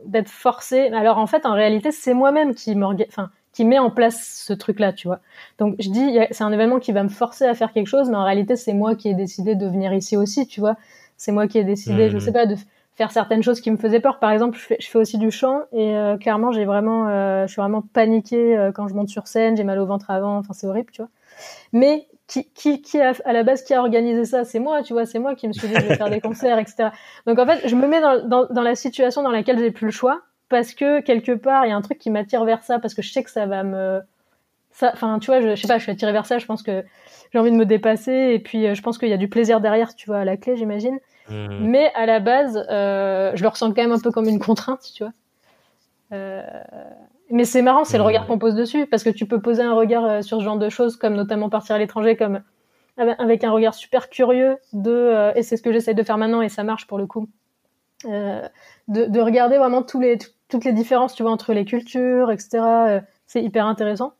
d'être forcé. Alors en fait, en réalité, c'est moi-même qui m'organise. Enfin, qui met en place ce truc-là, tu vois. Donc je dis, c'est un événement qui va me forcer à faire quelque chose, mais en réalité c'est moi qui ai décidé de venir ici aussi, tu vois. C'est moi qui ai décidé, je mhm. sais pas, de faire certaines choses qui me faisaient peur. Par exemple, je fais, je fais aussi du chant et euh, clairement j'ai vraiment, euh, je suis vraiment paniquée euh, quand je monte sur scène, j'ai mal au ventre avant, enfin c'est horrible, tu vois. Mais qui, qui, qui a, à la base qui a organisé ça? C'est moi, tu vois, c'est moi qui me suis dit je vais faire des concerts, etc. Donc en fait, je me mets dans, dans, dans la situation dans laquelle j'ai plus le choix parce que quelque part il y a un truc qui m'attire vers ça parce que je sais que ça va me ça enfin tu vois je, je, sais pas je suis attirée vers ça je pense que j'ai envie de me dépasser et puis euh, je pense qu'il y a du plaisir derrière tu vois à la clé j'imagine mmh. mais à la base euh, je le ressens quand même un peu comme une contrainte tu vois euh, mais c'est marrant c'est le mmh. regard qu'on pose dessus parce que tu peux poser un regard sur ce genre de choses comme notamment partir à l'étranger comme avec un regard super curieux de euh, et c'est ce que j'essaie de faire maintenant et ça marche pour le coup de, de, regarder vraiment tous les toutes les différences, tu vois, entre les cultures, etc. Euh, c'est hyper intéressant.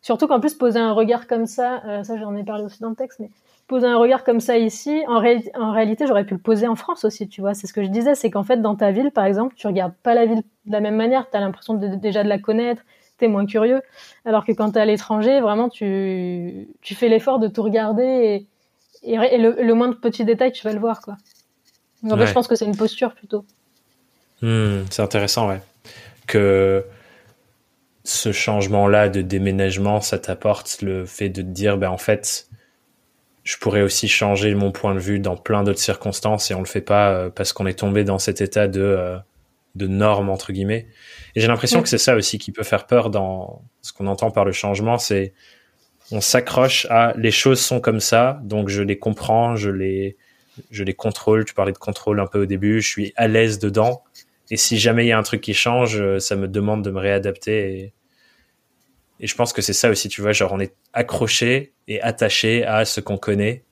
Surtout qu'en plus, poser un regard comme ça, euh, ça j'en ai parlé aussi dans le texte, mais poser un regard comme ça ici, en, en réalité, j'aurais pu le poser en France aussi, tu vois. C'est ce que je disais, c'est qu'en fait, dans ta ville, par exemple, tu regardes pas la ville de la même manière, tu as l'impression de, déjà de la connaître, tu es moins curieux. Alors que quand tu es à l'étranger, vraiment, tu, tu fais l'effort de tout regarder et, et, le, le moindre petit détail, tu vas le voir, quoi. En fait, je pense que c'est une posture plutôt. Hmm, c'est intéressant, ouais que ce changement-là de déménagement, ça t'apporte le fait de te dire, ben en fait, je pourrais aussi changer mon point de vue dans plein d'autres circonstances et on le fait pas euh, parce qu'on est tombé dans cet état de euh, de normes entre guillemets. Et j'ai l'impression que c'est ça aussi qui peut faire peur dans ce qu'on entend par le changement, c'est on s'accroche à les choses sont comme ça, donc je les comprends, je les je les contrôle. Tu parlais de contrôle un peu au début, je suis à l'aise dedans et si jamais il y a un truc qui change, euh, ça me demande de me réadapter. Et, et je pense que c'est ça aussi, tu vois, genre on est accroché et attaché à ce qu'on connaît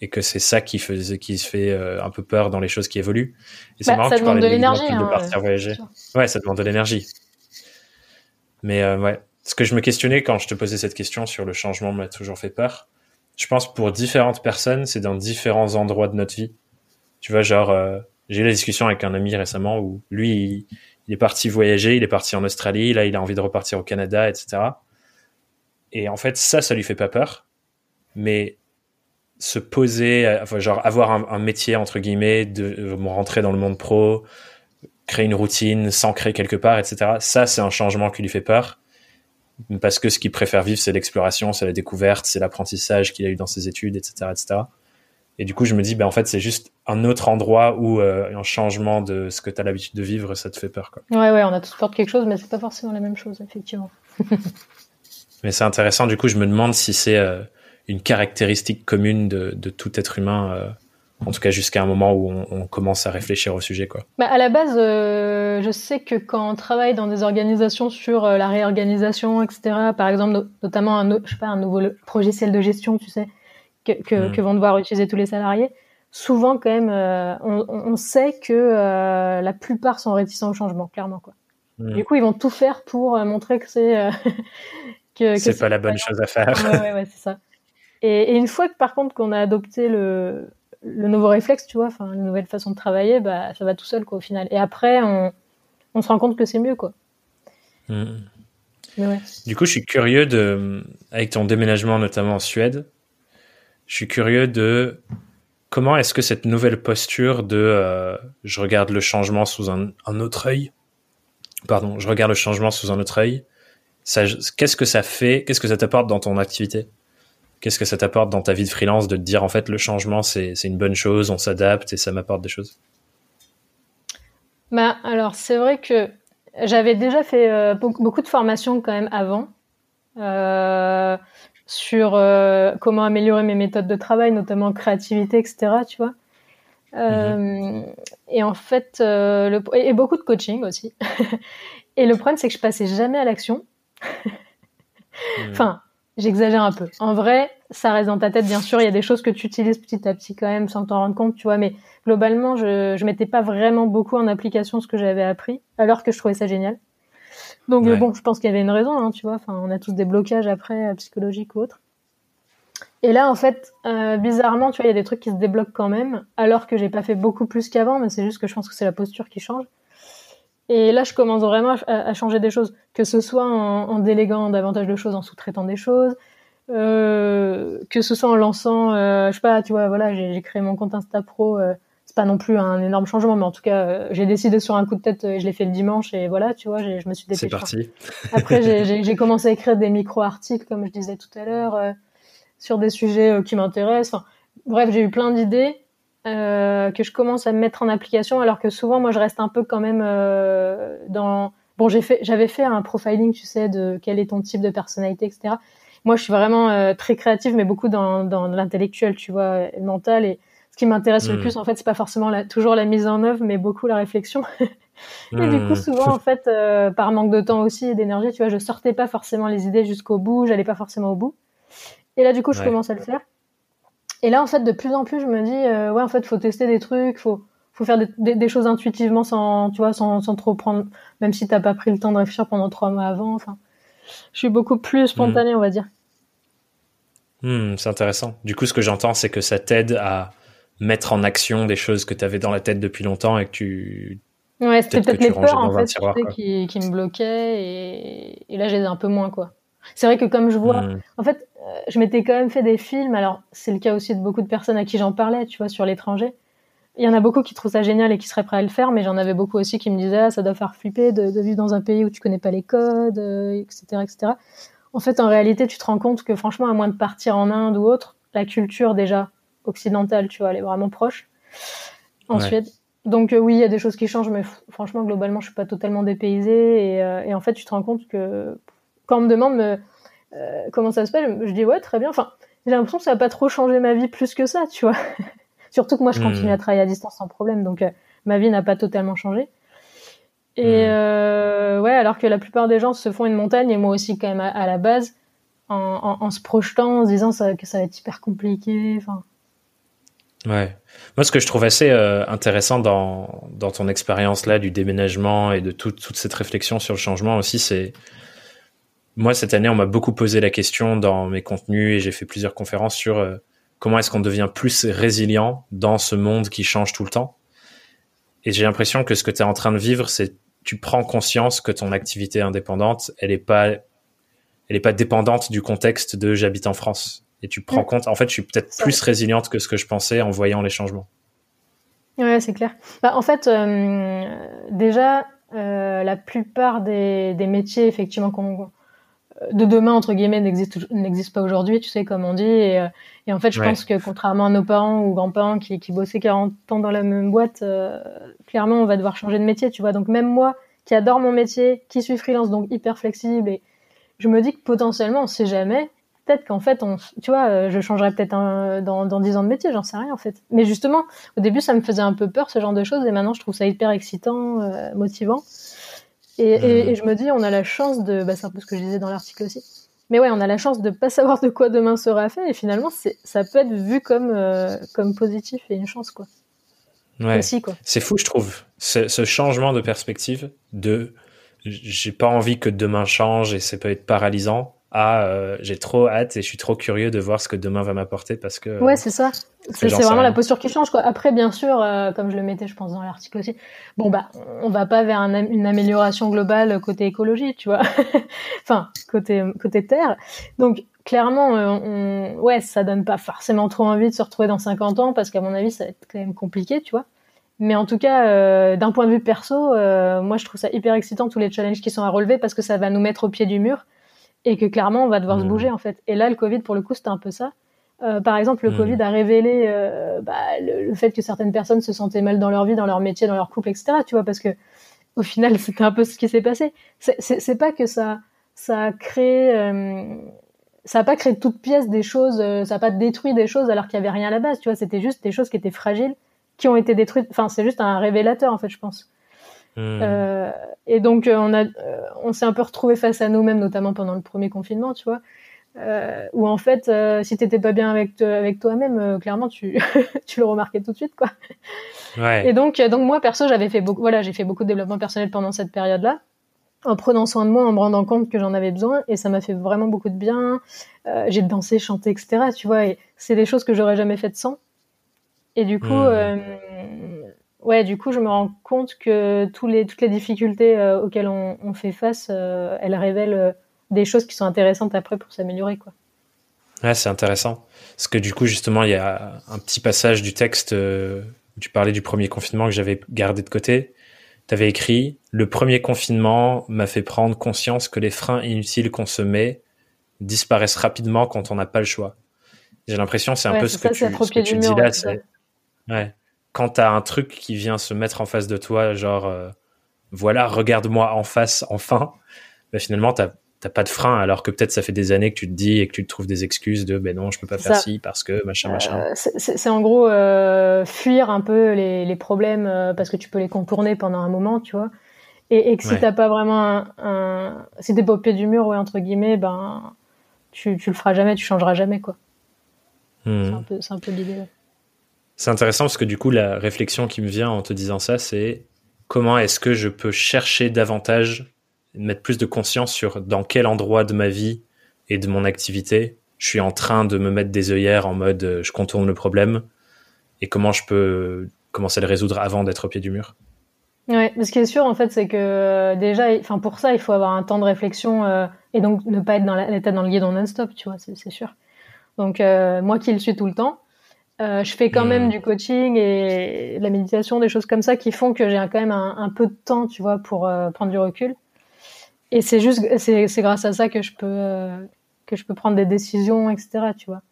et que c'est ça qui fait qui se fait euh, un peu peur dans les choses qui évoluent. Et c'est bah, marrant ça que tu demande de l'énergie de hein, partir voyager. Ouais, ça demande de l'énergie. Mais euh, ouais, ce que je me questionnais quand je te posais cette question sur le changement m'a toujours fait peur. Je pense pour différentes personnes, c'est dans différents endroits de notre vie. Tu vois, genre j'ai eu la discussion avec un ami récemment où lui, il, est parti voyager, il est parti en Australie, là, il a envie de repartir au Canada, etc. Et en fait, ça, ça lui fait pas peur. Mais se poser, enfin, genre avoir un, métier, entre guillemets, de, rentrer dans le monde pro, créer une routine, s'ancrer quelque part, etc. Ça, c'est un changement qui lui fait peur. Parce que ce qu'il préfère vivre, c'est l'exploration, c'est la découverte, c'est l'apprentissage qu'il a eu dans ses études, etc., etc. Et du coup, je me dis, ben, en fait, c'est juste un autre endroit où euh, un changement de ce que tu as l'habitude de vivre, ça te fait peur. Quoi. Ouais, ouais, on a tous peur de quelque chose, mais c'est pas forcément la même chose, effectivement. mais c'est intéressant, du coup, je me demande si c'est euh, une caractéristique commune de, de, tout être humain euh, En tout cas, jusqu'à un moment où on, commence à réfléchir au sujet, quoi. Bah, à la base, je sais que quand on travaille dans des organisations sur la réorganisation, etc., par exemple, notamment un, je sais pas, un nouveau logiciel de gestion, tu sais, que, que, mm. que, vont devoir utiliser tous les salariés, souvent quand même, on, on, sait que la plupart sont réticents au changement, clairement, quoi. Mm. Du coup, ils vont tout faire pour montrer que c'est que, c'est pas la bonne chose à faire. Ouais, ouais, c'est ça. Et, une fois que par contre qu'on a adopté le, le nouveau réflexe, tu vois, enfin la nouvelle façon de travailler, bah ça va tout seul quoi au final. Et après on, on se rend compte que c'est mieux quoi. Ouais. Du coup, je suis curieux de, avec ton déménagement notamment en Suède, je suis curieux de comment est-ce que cette nouvelle posture de euh, je regarde le changement sous un, autre œil, pardon, je regarde le changement sous un autre œil, qu'est-ce que ça fait, qu'est-ce que ça t'apporte dans ton activité? Qu'est-ce que ça t'apporte dans ta vie de freelance de te dire en fait le changement c'est une bonne chose, on s'adapte et ça m'apporte des choses? Bah alors c'est vrai que j'avais déjà fait euh, beaucoup de formations quand même avant. Euh, sur euh, comment améliorer mes méthodes de travail, notamment créativité, etc. Tu vois. Mm-hmm. Et en fait, le, et beaucoup de coaching aussi. et le problème c'est que je passais jamais à l'action. enfin, j'exagère un peu. En vrai, ça reste dans ta tête, bien sûr. Il y a des choses que tu utilises petit à petit quand même sans t'en rendre compte, tu vois. Mais globalement, je, je mettais pas vraiment beaucoup en application ce que j'avais appris, alors que je trouvais ça génial. Donc bon, je pense qu'il y avait une raison, hein, tu vois. Enfin, on a tous des blocages après, euh, psychologiques ou autres. Et là, en fait, euh, bizarrement, tu vois, il y a des trucs qui se débloquent quand même, alors que j'ai pas fait beaucoup plus qu'avant, mais c'est juste que je pense que c'est la posture qui change. Et là, je commence vraiment à, changer des choses, que ce soit en, déléguant davantage de choses, en sous-traitant des choses, euh, que ce soit en lançant, euh, je sais pas, tu vois, voilà, j'ai créé mon compte Insta Pro. Euh, c'est pas non plus un énorme changement, mais en tout cas, euh, j'ai décidé sur un coup de tête, je l'ai fait le dimanche et voilà, tu vois, je me suis dépêché. C'est parti. Après, j'ai commencé à écrire des micro-articles, comme je disais tout à l'heure, sur des sujets qui m'intéressent. Enfin, bref, j'ai eu plein d'idées euh, que je commence à mettre en application, alors que souvent, moi, je reste un peu quand même euh, dans. Bon, j'ai fait, j'avais fait un profiling, tu sais, de quel est ton type de personnalité, etc. Moi, je suis vraiment euh, très créative, mais beaucoup dans, dans l'intellectuel, tu vois, mental. Et ce qui m'intéresse le hmm. plus, en fait, c'est pas forcément la, toujours la mise en œuvre, mais beaucoup la réflexion. et du coup, hmm. souvent, en fait, euh, par manque de temps aussi et d'énergie, tu vois, je sortais pas forcément les idées jusqu'au bout, j'allais pas forcément au bout. Et là, du coup, je commence à le faire. Et là, en fait, de plus en plus, je me dis, euh, ouais, en fait, faut tester des trucs, faut, faut faire des, des, choses intuitivement sans, tu vois, sans, sans trop prendre, même si t'as pas pris le temps de réfléchir pendant trois mois avant. Enfin, je suis beaucoup plus spontané, hmm. on va dire. C'est intéressant. Du coup, ce que j'entends, c'est que ça t'aide à mettre en action des choses que tu avais dans la tête depuis longtemps et que tu. Ouais, c'était peut-être les peurs en fait qui, qui, me bloquaient et, et là, j'ai un peu moins quoi. C'est vrai que comme je vois, hmm. en fait, euh, je m'étais quand même fait des films. Alors, c'est le cas aussi de beaucoup de personnes à qui j'en parlais, tu vois, sur l'étranger. Il y en a beaucoup qui trouvent ça génial et qui seraient prêts à le faire, mais j'en avais beaucoup aussi qui me disaient ah, ça doit faire flipper de, vivre dans un pays où tu connais pas les codes, etc., euh, etc. En fait, en réalité, tu te rends compte que franchement, à moins de partir en Inde ou autre, la culture déjà occidentale, tu vois, elle est vraiment proche en Suède. Donc euh, oui, il y a des choses qui changent, mais franchement, globalement, je suis pas totalement dépaysée. Et, et, en fait, tu te rends compte que quand on me demande euh, comment ça se passe, je dis ouais, très bien. Enfin, j'ai l'impression que ça n'a pas trop changé ma vie plus que ça, tu vois. Surtout que moi, je hmm. continue à travailler à distance sans problème, donc euh, ma vie n'a pas totalement changé. Et euh, ouais, alors que la plupart des gens se font une montagne, et moi aussi quand même à, la base, en, se projetant, en se disant que ça va être hyper compliqué. Enfin. Ouais. Moi, ce que je trouve assez intéressant dans, dans ton expérience là du déménagement et de toute cette réflexion sur le changement aussi, c'est moi, cette année, on m'a beaucoup posé la question dans mes contenus et j'ai fait plusieurs conférences sur euh, comment est-ce qu'on devient plus résilient dans ce monde qui change tout le temps. Et j'ai l'impression que ce que tu es en train de vivre, c'est tu prends conscience que ton activité indépendante, elle est pas, elle pas dépendante du contexte de j'habite en France. Et tu prends mm. compte, en fait, je suis peut-être plus résiliente que ce que je pensais en voyant les changements. Ouais, c'est clair. Bah, en fait, euh, déjà, euh, la plupart des, des métiers, effectivement, qu'on de demain entre guillemets n'existe pas aujourd'hui tu sais comme on dit et, euh, en fait je pense que contrairement à nos parents ou grands-parents qui, qui bossaient 40 ans dans la même boîte euh, clairement on va devoir changer de métier tu vois donc même moi qui adore mon métier qui suis freelance donc hyper flexible et je me dis que potentiellement on sait jamais peut-être qu'en fait, on, tu vois, je changerais peut-être dans, dans 10 ans de métier, j'en sais rien en fait. Mais justement, au début, ça me faisait un peu peur ce genre de choses, et maintenant, je trouve ça hyper excitant, motivant. Et, et, et, je me dis, on a la chance de, bah, c'est un peu ce que je disais dans l'article aussi. Mais ouais, on a la chance de pas savoir de quoi demain sera fait, et finalement, c'est, ça peut être vu comme, comme positif et une chance, quoi. Ouais. C'est fou, je trouve, ce, ce, changement de perspective de j'ai pas envie que demain change et ça peut être paralysant à euh, j'ai trop hâte et je suis trop curieux de voir ce que demain va m'apporter parce que ouais c'est ça. c'est vraiment la posture qui change quoi. Après bien sûr euh, comme je le mettais je pense dans l'article aussi. Bon bah on va pas vers une amélioration globale côté écologie tu vois. Enfin côté côté terre. Donc clairement euh, on, ouais ça donne pas forcément trop envie de se retrouver dans 50 ans parce qu'à mon avis ça va être quand même compliqué tu vois. Mais en tout cas, d'un point de vue perso, moi je trouve ça hyper excitant tous les challenges qui sont à relever parce que ça va nous mettre au pied du mur et que clairement on va devoir se bouger en fait. Et là, le Covid, pour le coup, c'était un peu ça. Euh, par exemple, le mmh. Covid a révélé euh, bah, le, fait que certaines personnes se sentaient mal dans leur vie, dans leur métier, dans leur couple, etc. Tu vois, parce que au final, c'était un peu ce qui s'est passé. C'est pas que ça, ça a créé, euh, ça a pas créé toute pièce des choses, euh, ça a pas détruit des choses alors qu'il y avait rien à la base. Tu vois, c'était juste des choses qui étaient fragiles, qui ont été détruites. Enfin, c'est juste un révélateur en fait, je pense. Hmm. Euh, et donc euh, on a, euh, on s'est un peu retrouvé face à nous-mêmes, notamment pendant le premier confinement, tu vois, euh, où en fait, euh, si t'étais pas bien avec avec toi-même, clairement tu tu le remarquais tout de suite, quoi. Ouais. Et donc donc moi perso, j'avais fait beaucoup, voilà, j'ai fait beaucoup de développement personnel pendant cette période-là en prenant soin de moi, en me rendant compte que j'en avais besoin, et ça m'a fait vraiment beaucoup de bien. Euh, j'ai dansé, chanté, etc. Tu vois, et c'est des choses que j'aurais jamais faites sans. Et du coup, hmm. Ouais, du coup, je me rends compte que tous les, toutes les difficultés euh, auxquelles on, on, fait face, euh, elles révèlent euh, des choses qui sont intéressantes après pour s'améliorer, quoi. Ouais, c'est intéressant. Parce que du coup, justement, il y a un petit passage du texte où tu parlais du premier confinement que j'avais gardé de côté. Tu avais écrit Le premier confinement m'a fait prendre conscience que les freins inutiles qu'on se met disparaissent rapidement quand on n'a pas le choix. J'ai l'impression c'est un peu ce que tu, ce que tu dis là. Ouais quand t'as un truc qui vient se mettre en face de toi, genre euh, voilà, regarde-moi en face, enfin, bah, finalement t'as t'as pas de frein, alors que peut-être ça fait des années que tu te dis et que tu te trouves des excuses de ben non, je peux pas faire ci parce que machin euh, machin. C'est en gros euh, fuir un peu les, les problèmes parce que tu peux les contourner pendant un moment, tu vois. Et, et que si t'as pas vraiment un, un si t'es pas au pied du mur, ouais, entre guillemets, ben tu, tu le feras jamais, tu changeras jamais quoi. Hmm. C'est un peu, c'est un peu l'idée. C'est intéressant parce que du coup, la réflexion qui me vient en te disant ça, c'est comment est-ce que je peux chercher davantage, mettre plus de conscience sur dans quel endroit de ma vie et de mon activité je suis en train de me mettre des œillères en mode euh, je contourne le problème et comment je peux commencer à le résoudre avant d'être au pied du mur. Ouais, ce qui est sûr en fait, c'est que euh, déjà, enfin pour ça, il faut avoir un temps de réflexion euh, et donc ne pas être dans l'état dans le guidon non-stop, tu vois, c'est sûr. Donc moi qui le suis tout le temps, euh, je fais quand même hmm. du coaching et de la méditation, des choses comme ça qui font que j'ai quand même un, peu de temps, tu vois, pour euh, prendre du recul. Et c'est juste, c'est, grâce à ça que je peux euh, que je peux prendre des décisions, etc. Tu vois.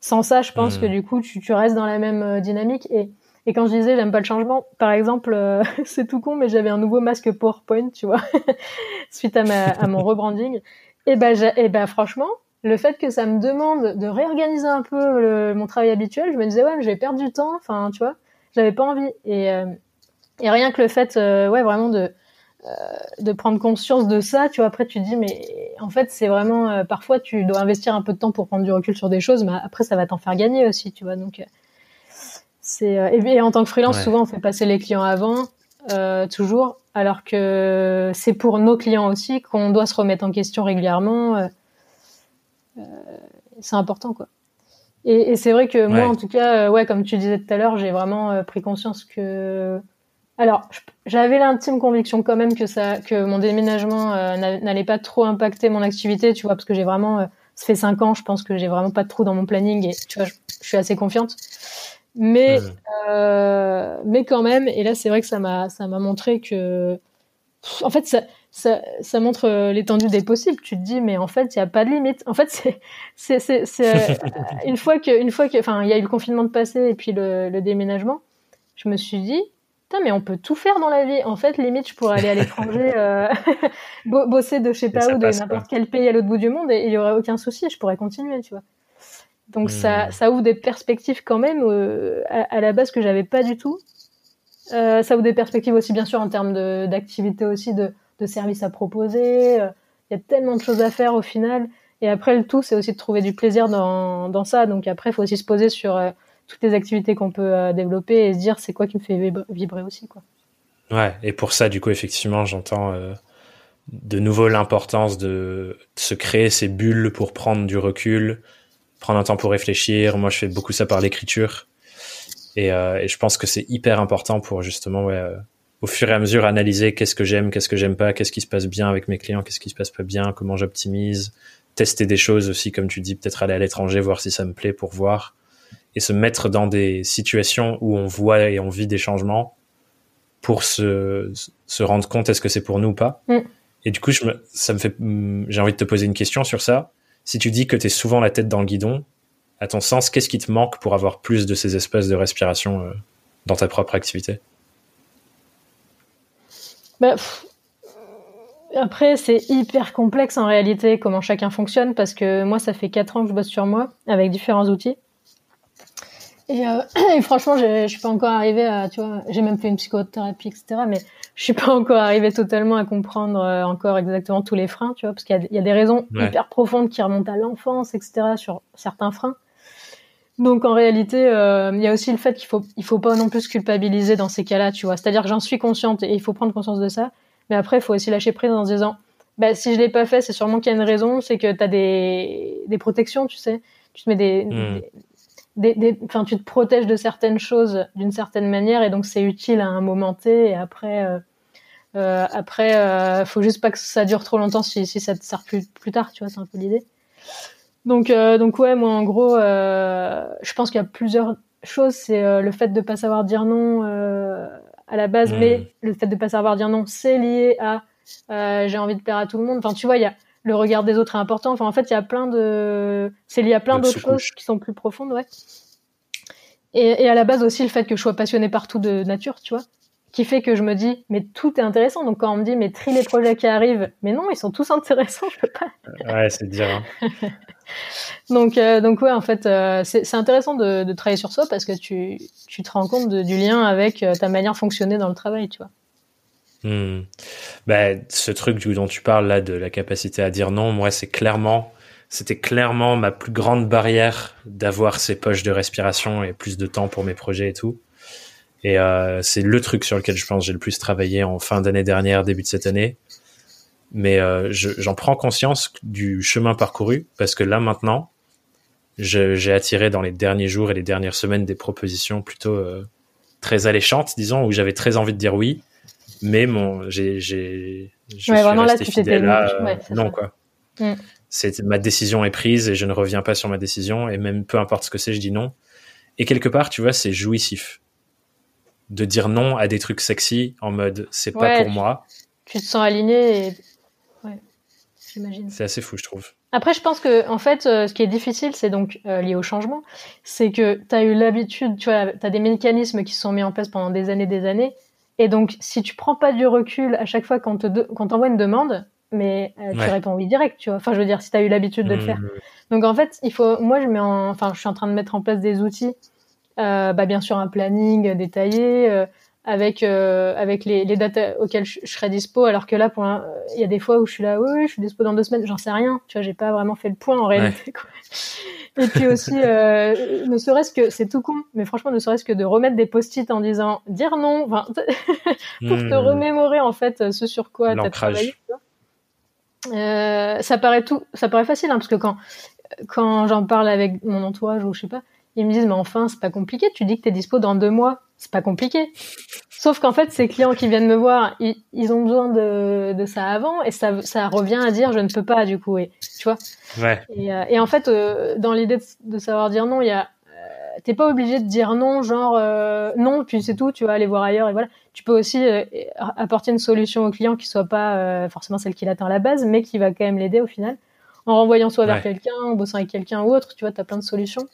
Sans ça, je pense que hmm. du coup, tu, tu restes dans la même dynamique. Et, et quand je disais j'aime pas le changement, par exemple, c'est tout con, mais j'avais un nouveau masque PowerPoint, tu vois, suite à, ma, à mon rebranding. Et ben, et ben, franchement, le fait que ça me demande de réorganiser un peu mon travail habituel, je me disais ouais, mais je vais perdre du temps. Enfin, tu vois, j'avais pas envie. Et, euh, et rien que le fait, euh, ouais, vraiment de euh, de prendre conscience de ça, tu vois, après tu te dis mais en fait c'est vraiment parfois tu dois investir un peu de temps pour prendre du recul sur des choses, mais après ça va t'en faire gagner aussi, tu vois. Donc c'est et, en tant que freelance, souvent on fait passer les clients avant. toujours, alors que c'est pour nos clients aussi qu'on doit se remettre en question régulièrement. Euh, c'est important quoi. Et, et c'est vrai que moi, en tout cas, euh, ouais, comme tu disais tout à l'heure, j'ai vraiment euh, pris conscience que. Alors, j'avais l'intime conviction quand même que ça, que mon déménagement n'allait pas trop impacter mon activité, tu vois, parce que j'ai vraiment, ça fait cinq ans, je pense que j'ai vraiment pas de trou dans mon planning et tu vois, je, suis assez confiante. Mais, mais quand même, et là, c'est vrai que ça m'a, ça m'a montré que, en fait, ça, ça, ça montre euh, l'étendue des possibles. Tu te dis, mais en fait, il n'y a pas de limite. En fait, c'est, c'est, c'est, euh, une fois que, une fois que, enfin, il y a eu le confinement de passé et puis le, le, déménagement, je me suis dit, putain, mais on peut tout faire dans la vie. En fait, limite, je pourrais aller à l'étranger, euh, bosser de je sais pas où, de n'importe quel pays à l'autre bout du monde, et il y aurait aucun souci, je pourrais continuer, tu vois. Donc ça, hmm. ça ouvre des perspectives quand même euh, à, la base que j'avais pas du tout. Euh, ça ouvre des perspectives aussi, bien sûr, en termes d'activité aussi, de, de services à proposer. Il y a tellement de choses à faire au final. Et après, le tout, c'est aussi de trouver du plaisir dans, dans ça. Donc après, il faut aussi se poser sur toutes les activités qu'on peut euh, développer et se dire c'est quoi qui me fait vibrer aussi quoi. Ouais, et pour ça du coup effectivement j'entends euh, de nouveau l'importance de, se créer ces bulles pour prendre du recul, prendre un temps pour réfléchir. Moi je fais beaucoup ça par l'écriture et, euh, je pense que c'est hyper important pour justement au fur et à mesure analyser qu'est-ce que j'aime, qu'est-ce que j'aime pas, qu'est-ce qui se passe bien avec mes clients, qu'est-ce qui se passe pas bien, comment j'optimise, tester des choses aussi comme tu dis, peut-être aller à l'étranger voir si ça me plaît pour voir et se mettre dans des situations où on voit et on vit des changements pour se, se rendre compte est-ce que c'est pour nous ou pas. Mm. Et du coup, je me, ça me fait, mm, j'ai envie de te poser une question sur ça. Si tu dis que tu es souvent la tête dans le guidon, à ton sens, qu'est-ce qui te manque pour avoir plus de ces espaces de respiration euh, dans ta propre activité? Bah, Après, c'est hyper complexe en réalité comment chacun fonctionne parce que moi, ça fait 4 ans que je bosse sur moi avec différents outils. Euh, et, franchement, je suis pas encore arrivée à, tu vois, j'ai même fait une psychothérapie, etc. Mais je suis pas encore arrivée totalement à comprendre euh, encore exactement tous les freins, tu vois, parce qu'il y, a des raisons hyper profondes qui remontent à l'enfance, etc. sur certains freins. Donc en réalité, euh, il y a aussi le fait qu'il faut, il faut pas non plus culpabiliser dans ces cas-là, tu vois. C'est-à-dire que j'en suis consciente et il faut prendre conscience de ça. Mais après, il faut aussi lâcher prise en se disant, bah, si je l'ai pas fait, c'est sûrement qu'il y a une raison, c'est que tu as des, des protections, tu sais. Tu te mets des, hmm enfin, tu te protèges de certaines choses d'une certaine manière et donc c'est utile à un moment T et après, euh, euh, après, euh, faut juste pas que ça dure trop longtemps si, si ça te sert plus, plus tard, tu vois, c'est un peu l'idée. Donc, euh, donc ouais, moi en gros, euh, je pense qu'il y a plusieurs choses. C'est le fait de pas savoir dire non à la base, mais mmh. le fait de pas savoir dire non, c'est lié à j'ai envie de plaire à tout le monde. Enfin, tu vois, il y a le regard des autres est important. Enfin, en fait, il y a plein de, c'est lié à plein d'autres choses qui sont plus profondes, ouais. Et, et, à la base aussi le fait que je sois passionnée partout de nature, tu vois, qui fait que je me dis, mais tout est intéressant. Donc quand on me dit, mais trie les projets qui arrivent, mais non, ils sont tous intéressants, je peux pas. Ouais, c'est dire. Hein. donc, euh, donc ouais, en fait, euh, c'est intéressant de, de, travailler sur soi parce que tu, tu te rends compte du lien avec euh, ta manière de fonctionner dans le travail, tu vois. Hmm. Ben, ce truc dont tu parles là de la capacité à dire non, moi c'est clairement, c'était clairement ma plus grande barrière d'avoir ces poches de respiration et plus de temps pour mes projets et tout. Et c'est le truc sur lequel je pense j'ai le plus travaillé en fin d'année dernière, début de cette année. Mais euh, j'en prends conscience du chemin parcouru parce que là maintenant, j'ai attiré dans les derniers jours et les dernières semaines des propositions plutôt euh, très alléchantes, disons, où j'avais très envie de dire oui. Mais mon j'ai j'ai je suis resté fidèle là, non quoi. Mm. c'est ma décision est prise et je ne reviens pas sur ma décision et même peu importe ce que c'est je dis non. Et quelque part tu vois c'est jouissif de dire non à des trucs sexy en mode c'est pas pour moi. tu te sens aligné et ouais j'imagine c'est assez fou je trouve après, je pense que en fait, euh, ce qui est difficile, c'est donc euh, lié au changement, c'est que tu as eu l'habitude, tu vois, tu as des mécanismes qui sont mis en place pendant des années, des années, et donc, si tu prends pas du recul à chaque fois qu'on te quand t'envoie une demande, mais euh, tu réponds oui direct, tu vois. Enfin, je veux dire, si tu as eu l'habitude de le faire. Mmh. Donc, en fait, il faut. Moi, je mets en. Enfin, je suis en train de mettre en place des outils. Bah, bien sûr, un planning détaillé avec euh, avec les, les dates auxquelles je, serai dispo. Alors que là, pour il y a des fois où je suis là, oui, oui, je suis dispo dans deux semaines. J'en sais rien. Tu vois, j'ai pas vraiment fait le point en réalité. Quoi. Et puis aussi, euh, ne serait-ce que, c'est tout con, mais franchement, ne serait-ce que de remettre des post-it en disant dire non, pour te hmm. remémorer en fait ce sur quoi tu as travaillé. Euh, ça paraît tout, ça paraît facile, hein, parce que quand quand j'en parle avec mon entourage ou je sais pas, ils me disent mais enfin c'est pas compliqué, tu dis que t'es dispo dans deux mois, c'est pas compliqué. Sauf qu'en fait, ces clients qui viennent me voir, ils, ont besoin de, de, ça avant et ça, ça revient à dire je ne peux pas du coup. Et, tu vois ouais. et, euh, et, en fait, euh, dans l'idée de, savoir dire non, il y a euh, t'es pas obligé de dire non, genre non, puis c'est tout, tu vas aller voir ailleurs et voilà. Tu peux aussi apporter une solution au client qui soit pas forcément celle qu'il attend à la base, mais qui va quand même l'aider au final, en renvoyant soit vers quelqu'un, en bossant avec quelqu'un ou autre. Tu vois, t'as plein de solutions.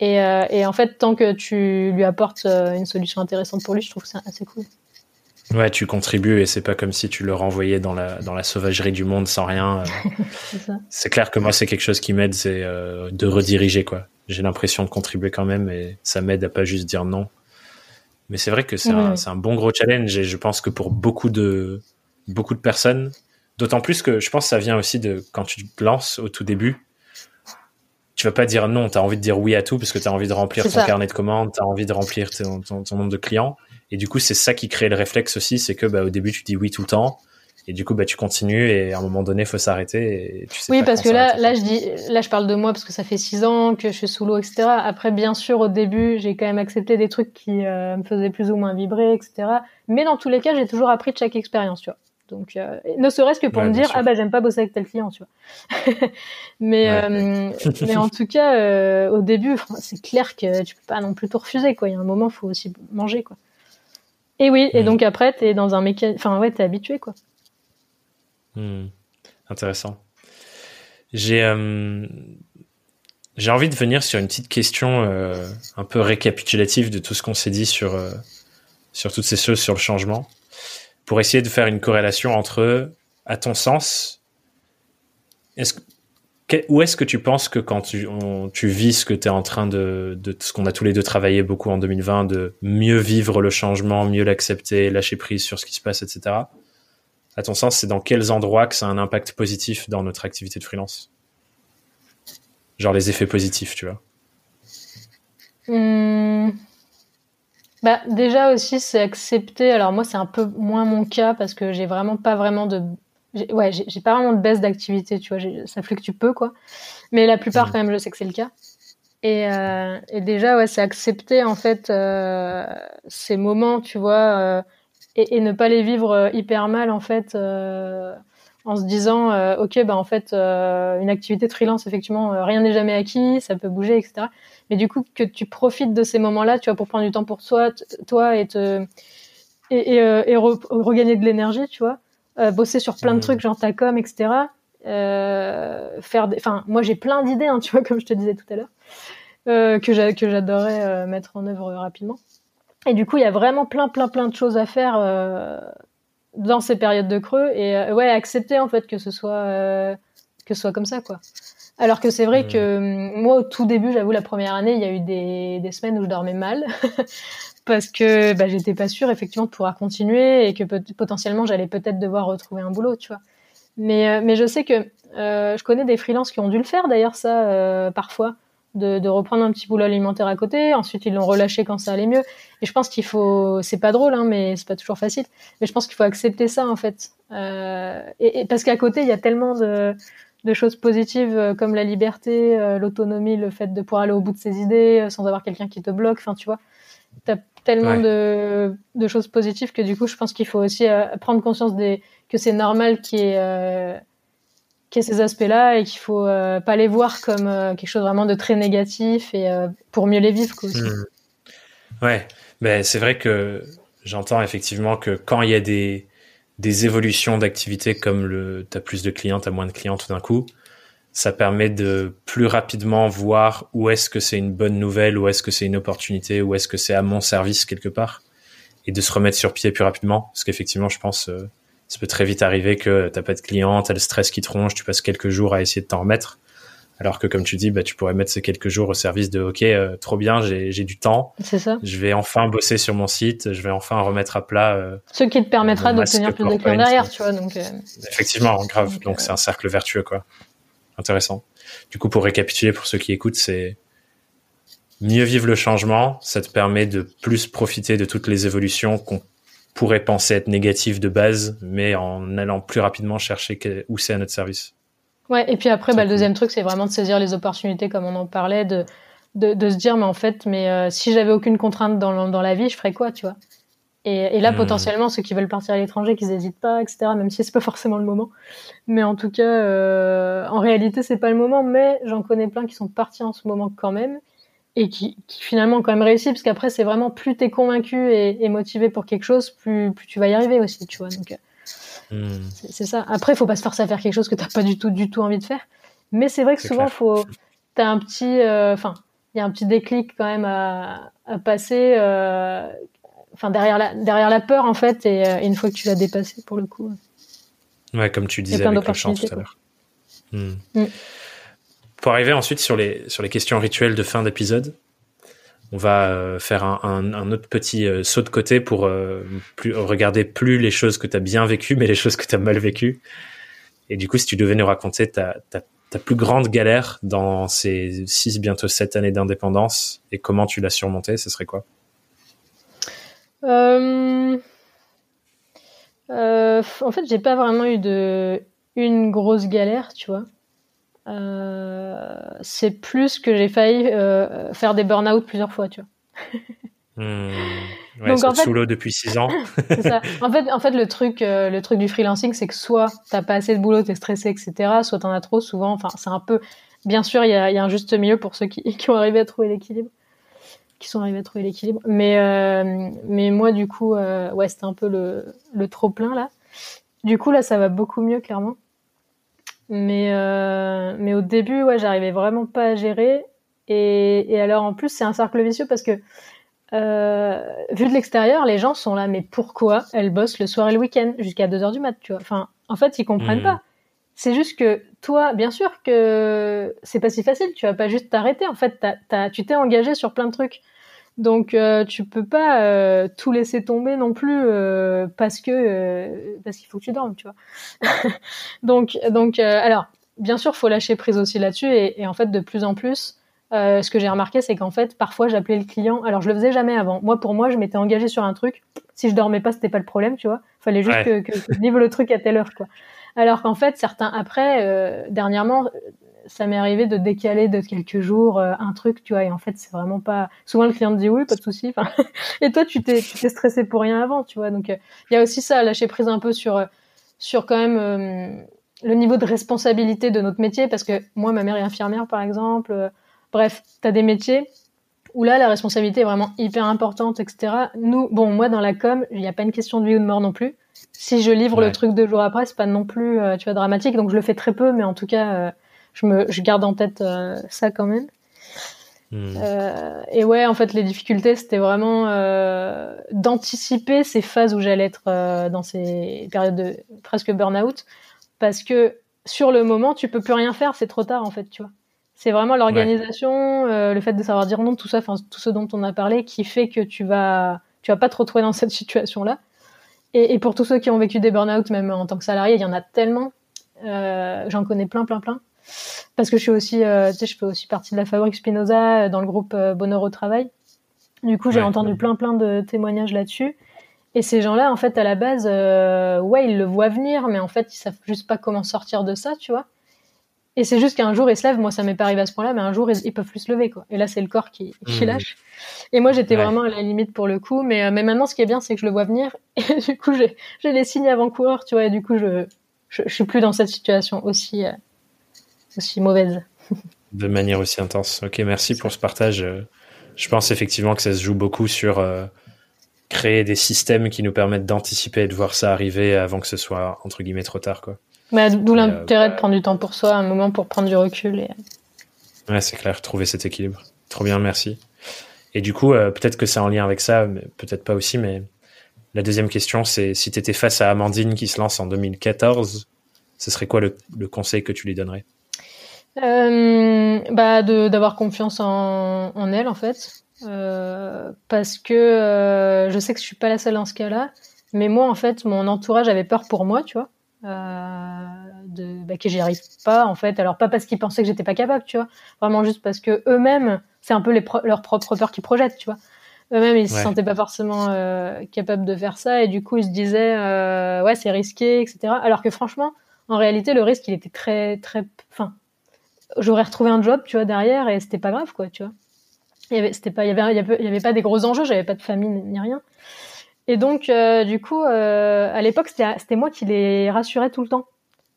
Et, euh, et, en fait, tant que tu lui apportes euh, une solution intéressante pour lui, je trouve que c'est assez cool. Ouais, tu contribues et c'est pas comme si tu le renvoyais dans la, dans la sauvagerie du monde sans rien. c'est clair que moi, c'est quelque chose qui m'aide, c'est de rediriger, quoi. J'ai l'impression de contribuer quand même et ça m'aide à pas juste dire non. Mais c'est vrai que c'est un, un, bon gros challenge et je pense que pour beaucoup de, beaucoup de personnes, d'autant plus que je pense que ça vient aussi de quand tu te lances au tout début, tu vas pas dire non, tu as envie de dire oui à tout parce que tu as envie de remplir ton carnet de commandes, tu as envie de remplir ton, ton, nombre de clients. Et du coup, c'est ça qui crée le réflexe aussi, c'est que bah, au début, tu dis oui tout le temps. Et du coup, bah, tu continues et à un moment donné, il faut s'arrêter. Et tu sais oui, parce que là, là, je dis, là, je parle de moi parce que ça fait six ans que je suis sous l'eau, etc. Après, bien sûr, au début, j'ai quand même accepté des trucs qui euh, me faisaient plus ou moins vibrer, etc. Mais dans tous les cas, j'ai toujours appris de chaque expérience, tu vois. Donc, euh, ne serait-ce que pour me dire, ah bah j'aime pas bosser avec tel client, tu vois. mais, euh, mais en tout cas, euh, au début, c'est clair que tu peux pas non plus tout refuser, quoi. Il y a un moment, faut aussi manger, quoi. Et oui, et hmm. donc après, t'es dans un mécanisme, enfin ouais, t'es habitué, quoi. Hmm. Intéressant. J'ai j'ai envie de venir sur une petite question un peu récapitulative de tout ce qu'on s'est dit sur sur toutes ces choses sur le changement pour essayer de faire une corrélation entre, à ton sens, où est-ce que tu penses que quand tu, vis ce que tu es en train de, de ce qu'on a tous les deux travaillé beaucoup en 2020, de mieux vivre le changement, mieux l'accepter, lâcher prise sur ce qui se passe, etc. À ton sens, c'est dans quels endroits que ça a un impact positif dans notre activité de freelance? Genre les effets positifs, tu vois. Mmh. Bah, déjà aussi, c'est accepter. Alors moi, c'est un peu moins mon cas parce que j'ai vraiment pas vraiment de, ouais, j'ai pas vraiment de baisse d'activité, tu vois. Ça fluctue peu, quoi. Mais la plupart, quand même, je sais que c'est le cas. Et, euh, et, déjà, ouais, c'est accepter en fait euh, ces moments, tu vois, euh, et, et, ne pas les vivre hyper mal en fait, en se disant, euh, ok, bah en fait, une activité de freelance, effectivement, rien n'est jamais acquis, ça peut bouger, etc mais du coup que tu profites de ces moments-là, tu vois, pour prendre du temps pour toi, toi et te et, euh, regagner de l'énergie, tu vois, euh, bosser sur plein de trucs, genre ta com, etc. Euh, faire des, enfin, moi j'ai plein d'idées, hein, tu vois, comme je te disais tout à l'heure, euh, que j'adorais euh, mettre en œuvre rapidement. Et du coup, il y a vraiment plein, plein, plein de choses à faire dans ces périodes de creux et ouais, accepter en fait que ce soit que ce soit comme ça, quoi. Alors que c'est vrai mmh. que hum, moi, au tout début, j'avoue, la première année, il y a eu des, des semaines où je dormais mal parce que bah, j'étais pas sûre effectivement de pouvoir continuer et que potentiellement j'allais peut-être devoir retrouver un boulot, tu vois. Mais, euh, mais je sais que euh, je connais des freelances qui ont dû le faire d'ailleurs ça euh, parfois, de, de, reprendre un petit boulot alimentaire à côté. Ensuite, ils l'ont relâché quand ça allait mieux. Et je pense qu'il faut, c'est pas drôle, hein, mais c'est pas toujours facile. Mais je pense qu'il faut accepter ça en fait, euh, et, et, parce qu'à côté, il y a tellement de de choses positives euh, comme la liberté, euh, l'autonomie, le fait de pouvoir aller au bout de ses idées sans avoir quelqu'un qui te bloque. Enfin, tu vois, t'as tellement de, de, choses positives que du coup, je pense qu'il faut aussi prendre conscience des, que c'est normal qu'il y ait, ces aspects-là et qu'il faut pas les voir comme quelque chose vraiment de très négatif et pour mieux les vivre. Quoi, aussi. Mmh. Ouais, mais c'est vrai que j'entends effectivement que quand il y a des des évolutions d'activité comme le t'as plus de clients, t'as moins de clients tout d'un coup, ça permet de plus rapidement voir où est-ce que c'est une bonne nouvelle, où est-ce que c'est une opportunité, où est-ce que c'est à mon service quelque part, et de se remettre sur pied plus rapidement, parce qu'effectivement, je pense, euh, ça peut très vite arriver que t'as pas de clients, t'as le stress qui te ronge, tu passes quelques jours à essayer de t'en remettre, alors que comme tu dis, bah, tu pourrais mettre ces quelques jours au service de OK, euh, trop bien, j'ai du temps. C'est ça. Je vais enfin bosser sur mon site, je vais enfin remettre à plat. Euh, Ce qui te permettra d'obtenir plus de clients derrière, tu vois. Donc, euh, Effectivement, grave. Donc c'est un cercle vertueux, quoi. Intéressant. Du coup, pour récapituler pour ceux qui écoutent, c'est mieux vivre le changement. Ça te permet de plus profiter de toutes les évolutions qu'on pourrait penser être négatives de base, mais en allant plus rapidement chercher où c'est à notre service. Ouais, et puis après, bah, le deuxième truc, c'est vraiment de saisir les opportunités, comme on en parlait, de, de, de se dire, mais en fait, mais euh, si j'avais aucune contrainte dans, dans la vie, je ferais quoi, tu vois? Et, et, là, hmm. potentiellement, ceux qui veulent partir à l'étranger, qu'ils n'hésitent pas, etc., même si c'est pas forcément le moment. Mais en tout cas, euh, en réalité, c'est pas le moment, mais j'en connais plein qui sont partis en ce moment quand même, et qui, qui finalement quand même réussi, parce qu'après, c'est vraiment plus t'es convaincu et, et, motivé pour quelque chose, plus, plus tu vas y arriver aussi, tu vois. Donc, euh, Hmm. C'est ça. Après, il faut pas se forcer à faire quelque chose que t'as pas du tout, du tout envie de faire. Mais c'est vrai que souvent, faut, t'as un petit, euh, enfin, il y a un petit déclic quand même à, à passer, enfin derrière la derrière la peur en fait, et, une fois que tu l'as dépassé pour le coup. Ouais, comme tu disais avec le chant tout à l'heure. Hmm. Mm. Pour arriver ensuite sur les sur les questions rituelles de fin d'épisode, on va euh, faire un, un, autre petit euh, saut de côté pour euh, plus, regarder plus les choses que tu as bien vécues, mais les choses que tu as mal vécues. Et du coup, si tu devais nous raconter ta, ta, ta plus grande galère dans ces six, bientôt sept années d'indépendance et comment tu l'as surmontée, ce serait quoi? En fait, j'ai pas vraiment eu de une grosse galère, tu vois. Euh, c'est plus que j'ai failli euh, faire des burn-out plusieurs fois, tu vois. Hmm. Donc en fait, sous l'eau depuis six ans. ça. En fait, en fait, le truc, euh, le truc du freelancing, c'est que soit t'as pas assez de boulot, t'es stressé, etc. Soit t'en as trop. Souvent, enfin, c'est un peu. Bien sûr, il y a, y a, un juste milieu pour ceux qui, qui ont arrivé à trouver l'équilibre, qui sont arrivés à trouver l'équilibre. Mais, euh, mais moi, du coup, ouais, c'était un peu le, le trop plein là. Du coup, là, ça va beaucoup mieux, clairement. Mais, euh, mais au début, ouais, j'arrivais vraiment pas à gérer. Et, et alors, en plus, c'est un cercle vicieux parce que, euh, vu de l'extérieur, les gens sont là, mais pourquoi elle bosse le soir et le week-end jusqu'à 2 heures du mat, tu vois? Enfin, en fait, ils comprennent mmh. pas. C'est juste que toi, bien sûr que c'est pas si facile. Tu vas pas juste t'arrêter. En fait, tu t'es engagé sur plein de trucs. Donc euh, tu peux pas euh, tout laisser tomber non plus euh, parce que euh, parce qu'il faut que tu dormes, tu vois. donc donc euh, alors bien sûr faut lâcher prise aussi là-dessus et, et, en fait de plus en plus ce que j'ai remarqué c'est qu'en fait parfois j'appelais le client alors je le faisais jamais avant. Moi pour moi je m'étais engagée sur un truc si je dormais pas c'était pas le problème, tu vois. Fallait juste que, que, je livre le truc à telle heure quoi. Alors qu'en fait certains après dernièrement ça m'est arrivé de décaler de quelques jours euh, un truc, tu vois, et en fait, c'est vraiment pas. Souvent, le client te dit oui, pas de souci. et toi, tu t'es, tu t'es stressé pour rien avant, tu vois. Donc, euh, il y a aussi ça, lâcher prise un peu sur, euh, sur quand même le niveau de responsabilité de notre métier, parce que moi, ma mère est infirmière, par exemple. bref, t'as des métiers où là, la responsabilité est vraiment hyper importante, etc. Nous, bon, moi, dans la com, il n'y a pas une question de vie ou de mort non plus. Si je livre le truc deux jours après, c'est pas non plus, tu vois, dramatique. Donc, je le fais très peu, mais en tout cas je me je garde en tête euh, ça quand même. Hmm. Euh, et ouais, en fait, les difficultés, c'était vraiment euh, d'anticiper ces phases où j'allais être dans ces périodes de presque burn-out, parce que sur le moment, tu peux plus rien faire, c'est trop tard en fait, tu vois. C'est vraiment l'organisation, ouais. Euh, le fait de savoir dire non, tout ça, enfin tout ce dont on a parlé, qui fait que tu vas, tu vas pas te retrouver dans cette situation-là. Et, et, pour tous ceux qui ont vécu des burn-out, même en tant que salarié, il y en a tellement. J'en connais plein, plein, plein parce que je suis aussi, euh, tu sais, je fais aussi partie de la fabrique Spinoza euh, dans le groupe euh, Bonheur au travail. Du coup, j'ai ouais, entendu plein plein de témoignages là-dessus. Et ces gens-là, en fait, à la base, euh, ouais, ils le voient venir, mais en fait, ils savent juste pas comment sortir de ça, tu vois. Et c'est juste qu'un jour, ils se lèvent. Moi, ça m'est pas arrivé à ce point-là, mais un jour, ils, ils, peuvent plus se lever, quoi. Et là, c'est le corps qui, qui mmh. lâche. Et moi, j'étais ouais. vraiment à la limite pour le coup. Mais, mais maintenant, ce qui est bien, c'est que je le vois venir. Et du coup, j'ai les signes avant-coureurs, tu vois. Et du coup, je, je, je, suis plus dans cette situation aussi, euh, aussi mauvaise. De manière aussi intense. Ok, merci pour ce partage. Euh, je pense effectivement que ça se joue beaucoup sur euh, créer des systèmes qui nous permettent d'anticiper et de voir ça arriver avant que ce soit entre guillemets trop tard, quoi. Bah, D'où l'intérêt euh, de prendre du temps pour soi, un moment pour prendre du recul. Et... Ouais, c'est clair, trouver cet équilibre. Trop bien, merci. Et du coup, euh, peut-être que c'est en lien avec ça, mais peut-être pas aussi, mais la deuxième question, c'est si tu étais face à Amandine qui se lance en 2014, ce serait quoi le, le conseil que tu lui donnerais? Euh, bah d'avoir confiance en, en, elle en fait. Euh, parce que euh, je sais que je suis pas la seule dans ce cas-là mais moi en fait mon entourage avait peur pour moi tu vois. Euh, de bah, que j'y arrive pas en fait. Alors pas parce qu'ils pensaient que j'étais pas capable tu vois. Vraiment juste parce que eux-mêmes c'est un peu les pro leur propre peur qu'ils projettent tu vois. Eux-mêmes ils ouais. se sentaient pas forcément capables de faire ça. Et du coup ils se disaient ouais c'est risqué etc alors que franchement en réalité le risque il était très très enfin j'aurais retrouvé un job, tu vois, derrière, et c'était pas grave, quoi, tu vois. Il y avait, c'était pas, il y avait, il y avait pas des gros enjeux, j'avais pas de famille ni rien. Et donc, euh, du coup, euh, à l'époque, c'était, c'était moi qui les rassurais tout le temps.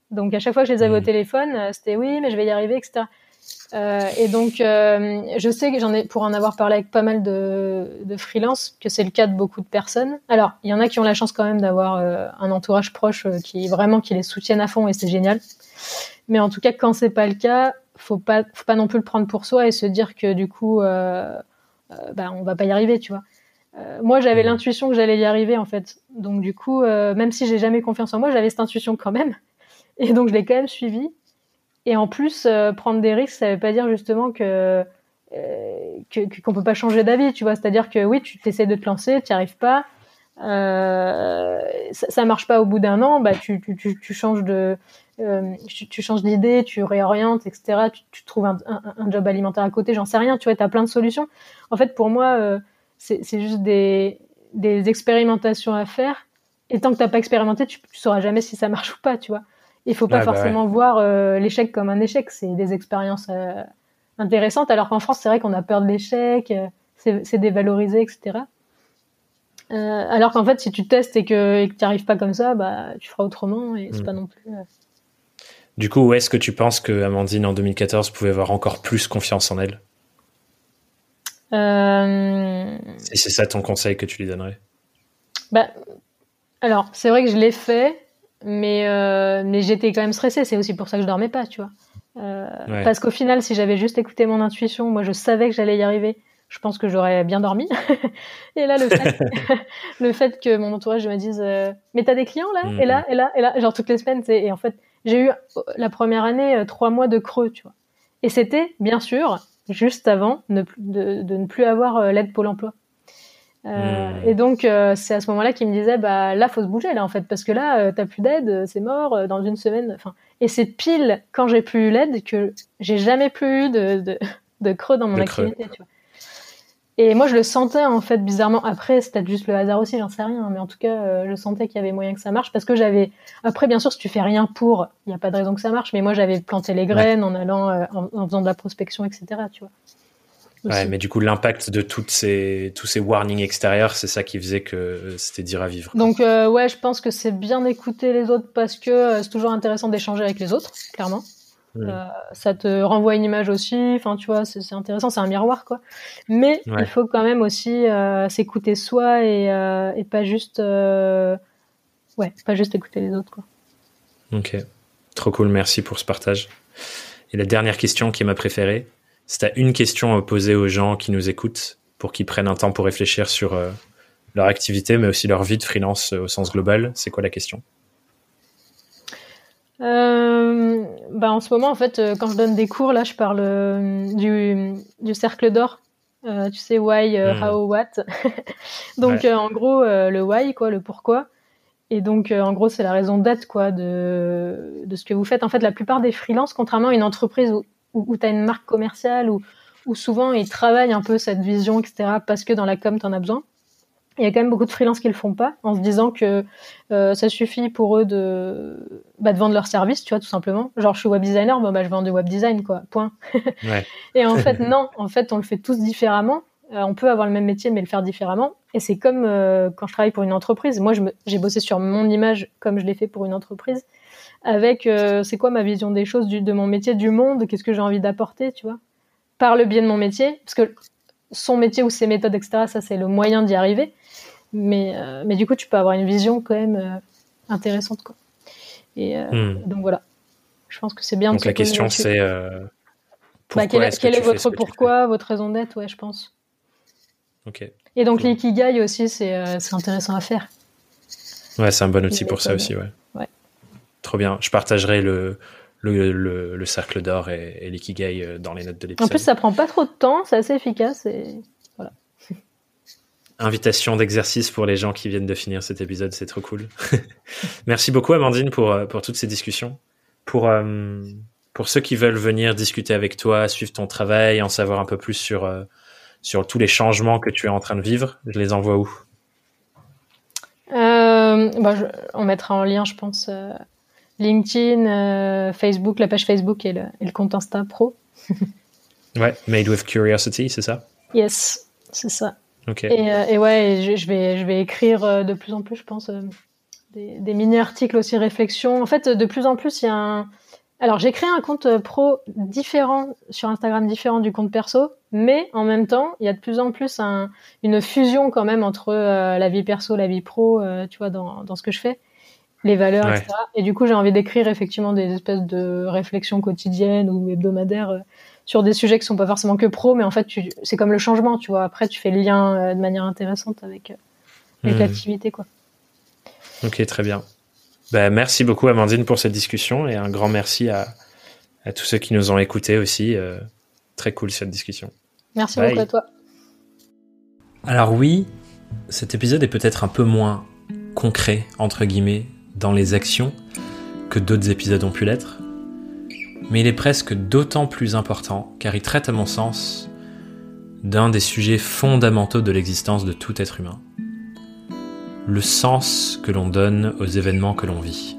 Donc, à chaque fois que je les avais mmh. au téléphone, euh, c'était oui, mais je vais y arriver, etc. Euh, et donc, euh, je sais que j'en ai, pour en avoir parlé avec pas mal de, de freelance, que c'est le cas de beaucoup de personnes. Alors, il y en a qui ont la chance quand même d'avoir euh, un entourage proche qui vraiment qui les soutiennent à fond et c'est génial. Mais en tout cas, quand c'est pas le cas, faut pas, faut pas non plus le prendre pour soi et se dire que du coup, bah, on va pas y arriver, tu vois. Moi, j'avais mmh. l'intuition que j'allais y arriver en fait. Donc du coup, même si j'ai jamais confiance en moi, j'avais cette intuition quand même. Et donc je l'ai quand même suivi. Et en plus, prendre des risques, ça veut pas dire justement que qu'on peut pas changer d'avis, tu vois. C'est-à-dire que oui, tu t'essaies de te lancer, tu n'y arrives pas. Euh, ça, ça, marche pas au bout d'un an, bah tu, tu, tu, changes de euh, tu, changes d'idée, tu réorientes, etc. Tu, tu trouves un, un, job alimentaire à côté, j'en sais rien. Tu vois, t'as plein de solutions. En fait, pour moi, euh, c'est juste des, des expérimentations à faire. Et tant que t'as pas expérimenté, tu, tu sauras jamais si ça marche ou pas, tu vois. Il faut pas bah forcément voir euh, l'échec comme un échec. C'est des expériences intéressantes. Alors qu'en France, c'est vrai qu'on a peur de l'échec, c'est dévalorisé, etc. Euh, alors qu'en fait, si tu testes et que tu n'y arrives pas comme ça, bah, tu feras autrement et c'est mm. pas non plus. Euh. Du coup, où est-ce que tu penses que Amandine en 2014 pouvait avoir encore plus confiance en elle? Euh... Et c'est ça ton conseil que tu lui donnerais? bah, Alors, c'est vrai que je l'ai fait, mais, euh, mais j'étais quand même stressée. C'est aussi pour ça que je dormais pas, tu vois. Euh, Parce qu'au final, si j'avais juste écouté mon intuition, moi je savais que j'allais y arriver je pense que j'aurais bien dormi. et là, le fait, le fait que mon entourage me dise euh, Mais t'as des clients là? Et là, et là, et là, genre toutes les semaines. Et en fait, j'ai eu la première année euh, trois mois de creux, tu vois. Et c'était, bien sûr, juste avant de, de, ne plus avoir euh, l'aide Pôle emploi. Euh, hmm. Et donc, c'est à ce moment-là qu'il me disait Bah là, faut se bouger là, en fait, parce que là, t'as plus d'aide, c'est mort dans une semaine. Enfin, et c'est pile quand j'ai plus eu l'aide que j'ai jamais plus eu de, de, de creux dans mon activité, tu vois. Et moi, je le sentais en fait bizarrement. Après, c'était juste le hasard aussi, j'en sais rien. Mais en tout cas, euh, je sentais qu'il y avait moyen que ça marche parce que j'avais. Après, bien sûr, si tu fais rien pour, il n'y a pas de raison que ça marche. Mais moi, j'avais planté les graines en allant, euh, en, faisant de la prospection, etc. Tu vois. Ouais, mais du coup, l'impact de toutes ces, tous ces warnings extérieurs, c'est ça qui faisait que c'était dur à vivre. Donc, euh, ouais, je pense que c'est bien d'écouter les autres parce que c'est toujours intéressant d'échanger avec les autres, clairement. Euh, ça te renvoie une image aussi. Enfin, tu vois, c'est intéressant, c'est un miroir, quoi. Mais il faut quand même aussi euh, s'écouter soi et, euh, et, pas juste, ouais, pas juste écouter les autres, quoi. Ok, trop cool. Merci pour ce partage. Et la dernière question qui est ma préférée, c'est une question à poser aux gens qui nous écoutent pour qu'ils prennent un temps pour réfléchir sur leur activité, mais aussi leur vie de freelance au sens global. C'est quoi la question? Euh, bah en ce moment, en fait, euh, quand je donne des cours, là, je parle euh, du, du cercle d'or. Euh, tu sais, why, hmm. how, what. donc, en gros, le why, quoi, le pourquoi. Et donc, en gros, c'est la raison d'être, quoi, de, de ce que vous faites. En fait, la plupart des freelances, contrairement à une entreprise où, où, tu as une marque commerciale, où, où souvent ils travaillent un peu cette vision, etc., parce que dans la com, tu en as besoin il y a quand même beaucoup de freelances qui le font pas, en se disant que euh, ça suffit pour eux de, bah, de vendre leur service, tu vois, tout simplement. Genre, je suis web designer, bah, je vends du web design, quoi, point. Ouais. et en fait, non, en fait, on le fait tous différemment. Euh, on peut avoir le même métier, mais le faire différemment. Et c'est comme euh, quand je travaille pour une entreprise. Moi, j'ai bossé sur mon image comme je l'ai fait pour une entreprise, avec c'est quoi ma vision des choses, du, de mon métier, du monde, qu'est-ce que j'ai envie d'apporter, tu vois, par le biais de mon métier, parce que son métier ou ses méthodes, etc., ça c'est le moyen d'y arriver. Mais, euh, mais du coup, tu peux avoir une vision quand même euh, intéressante. Quoi. Et euh, hmm. donc voilà. Je pense que c'est bien. Donc la question c'est bah, quel, est, quel est votre pourquoi, votre raison d'être, ouais, je pense. Ok. Et donc l'ikigai aussi, c'est intéressant à faire. Ouais, c'est un bon outil pour ça aussi, ouais. ouais. Trop bien. Je partagerai le, le, le, cercle d'or et, et l'ikigai dans les notes de l'épisode. En plus, ça prend pas trop de temps, c'est assez efficace et invitation d'exercice pour les gens qui viennent de finir cet épisode, c'est trop cool. Merci beaucoup Amandine pour, euh, pour toutes ces discussions. Pour, euh, pour ceux qui veulent venir discuter avec toi, suivre ton travail, en savoir un peu plus sur, euh, sur tous les changements que tu es en train de vivre, je les envoie où? Bah, On mettra en lien, je pense, LinkedIn, Facebook, la page Facebook et le, et le compte Insta Pro. ouais, Made with Curiosity, c'est ça? Yes, c'est ça. Euh, et, ouais, je, vais, je vais écrire euh, de plus en plus, je pense, euh, des, mini-articles aussi, réflexions. En fait, de plus en plus, il y a un... Alors, j'ai créé un compte pro différent sur Instagram, différent du compte perso, mais en même temps, il y a de plus en plus une fusion quand même entre la vie perso, la vie pro, tu vois, dans, dans ce que je fais. Les valeurs, etc. Et du coup, j'ai envie d'écrire effectivement des espèces de réflexions quotidiennes ou hebdomadaires euh, sur des sujets qui sont pas forcément que pro, mais en fait, c'est comme le changement, tu vois. Après, tu fais le lien euh, de manière intéressante avec, avec hmm. l'activité, quoi. Ok, très bien. Ben, merci beaucoup, Amandine, pour cette discussion et un grand merci à, à tous ceux qui nous ont écoutés aussi. très cool cette discussion. Merci beaucoup à toi. Alors oui, cet épisode est peut-être un peu moins concret, entre guillemets, dans les actions que d'autres épisodes ont pu l'être, mais il est presque d'autant plus important car il traite à mon sens d'un des sujets fondamentaux de l'existence de tout être humain. Le sens que l'on donne aux événements que l'on vit.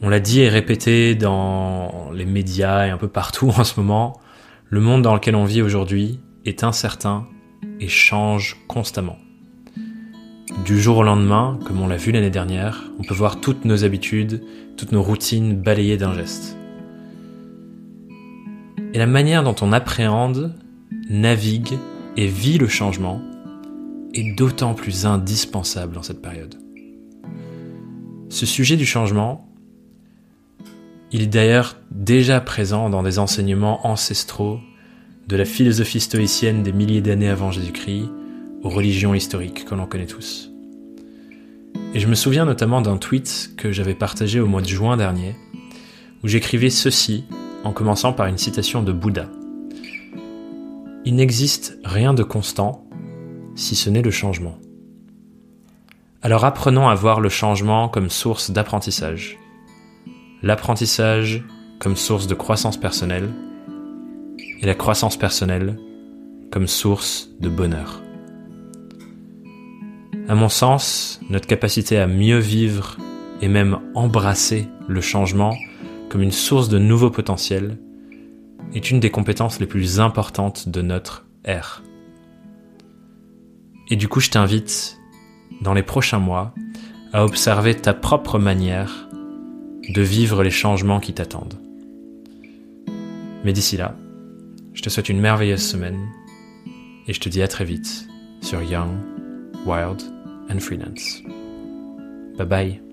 On l'a dit et répété dans les médias et un peu partout en ce moment, le monde dans lequel on vit aujourd'hui est incertain et change constamment. Du jour au lendemain, comme on l'a vu l'année dernière, on peut voir toutes nos habitudes, toutes nos routines balayées d'un geste. Et la manière dont on appréhende, navigue et vit le changement est d'autant plus indispensable dans cette période. Ce sujet du changement, il est d'ailleurs déjà présent dans des enseignements ancestraux de la philosophie stoïcienne des milliers d'années avant Jésus-Christ aux religions historiques que l'on connaît tous. Et je me souviens notamment d'un tweet que j'avais partagé au mois de juin dernier, où j'écrivais ceci en commençant par une citation de Bouddha. Il n'existe rien de constant si ce n'est le changement. Alors apprenons à voir le changement comme source d'apprentissage, l'apprentissage comme source de croissance personnelle, et la croissance personnelle comme source de bonheur. À mon sens, notre capacité à mieux vivre et même embrasser le changement comme une source de nouveaux potentiels est une des compétences les plus importantes de notre ère. Et du coup, je t'invite, dans les prochains mois, à observer ta propre manière de vivre les changements qui t'attendent. Mais d'ici là, je te souhaite une merveilleuse semaine et je te dis à très vite sur Young, Wild and Freelance. Bye bye.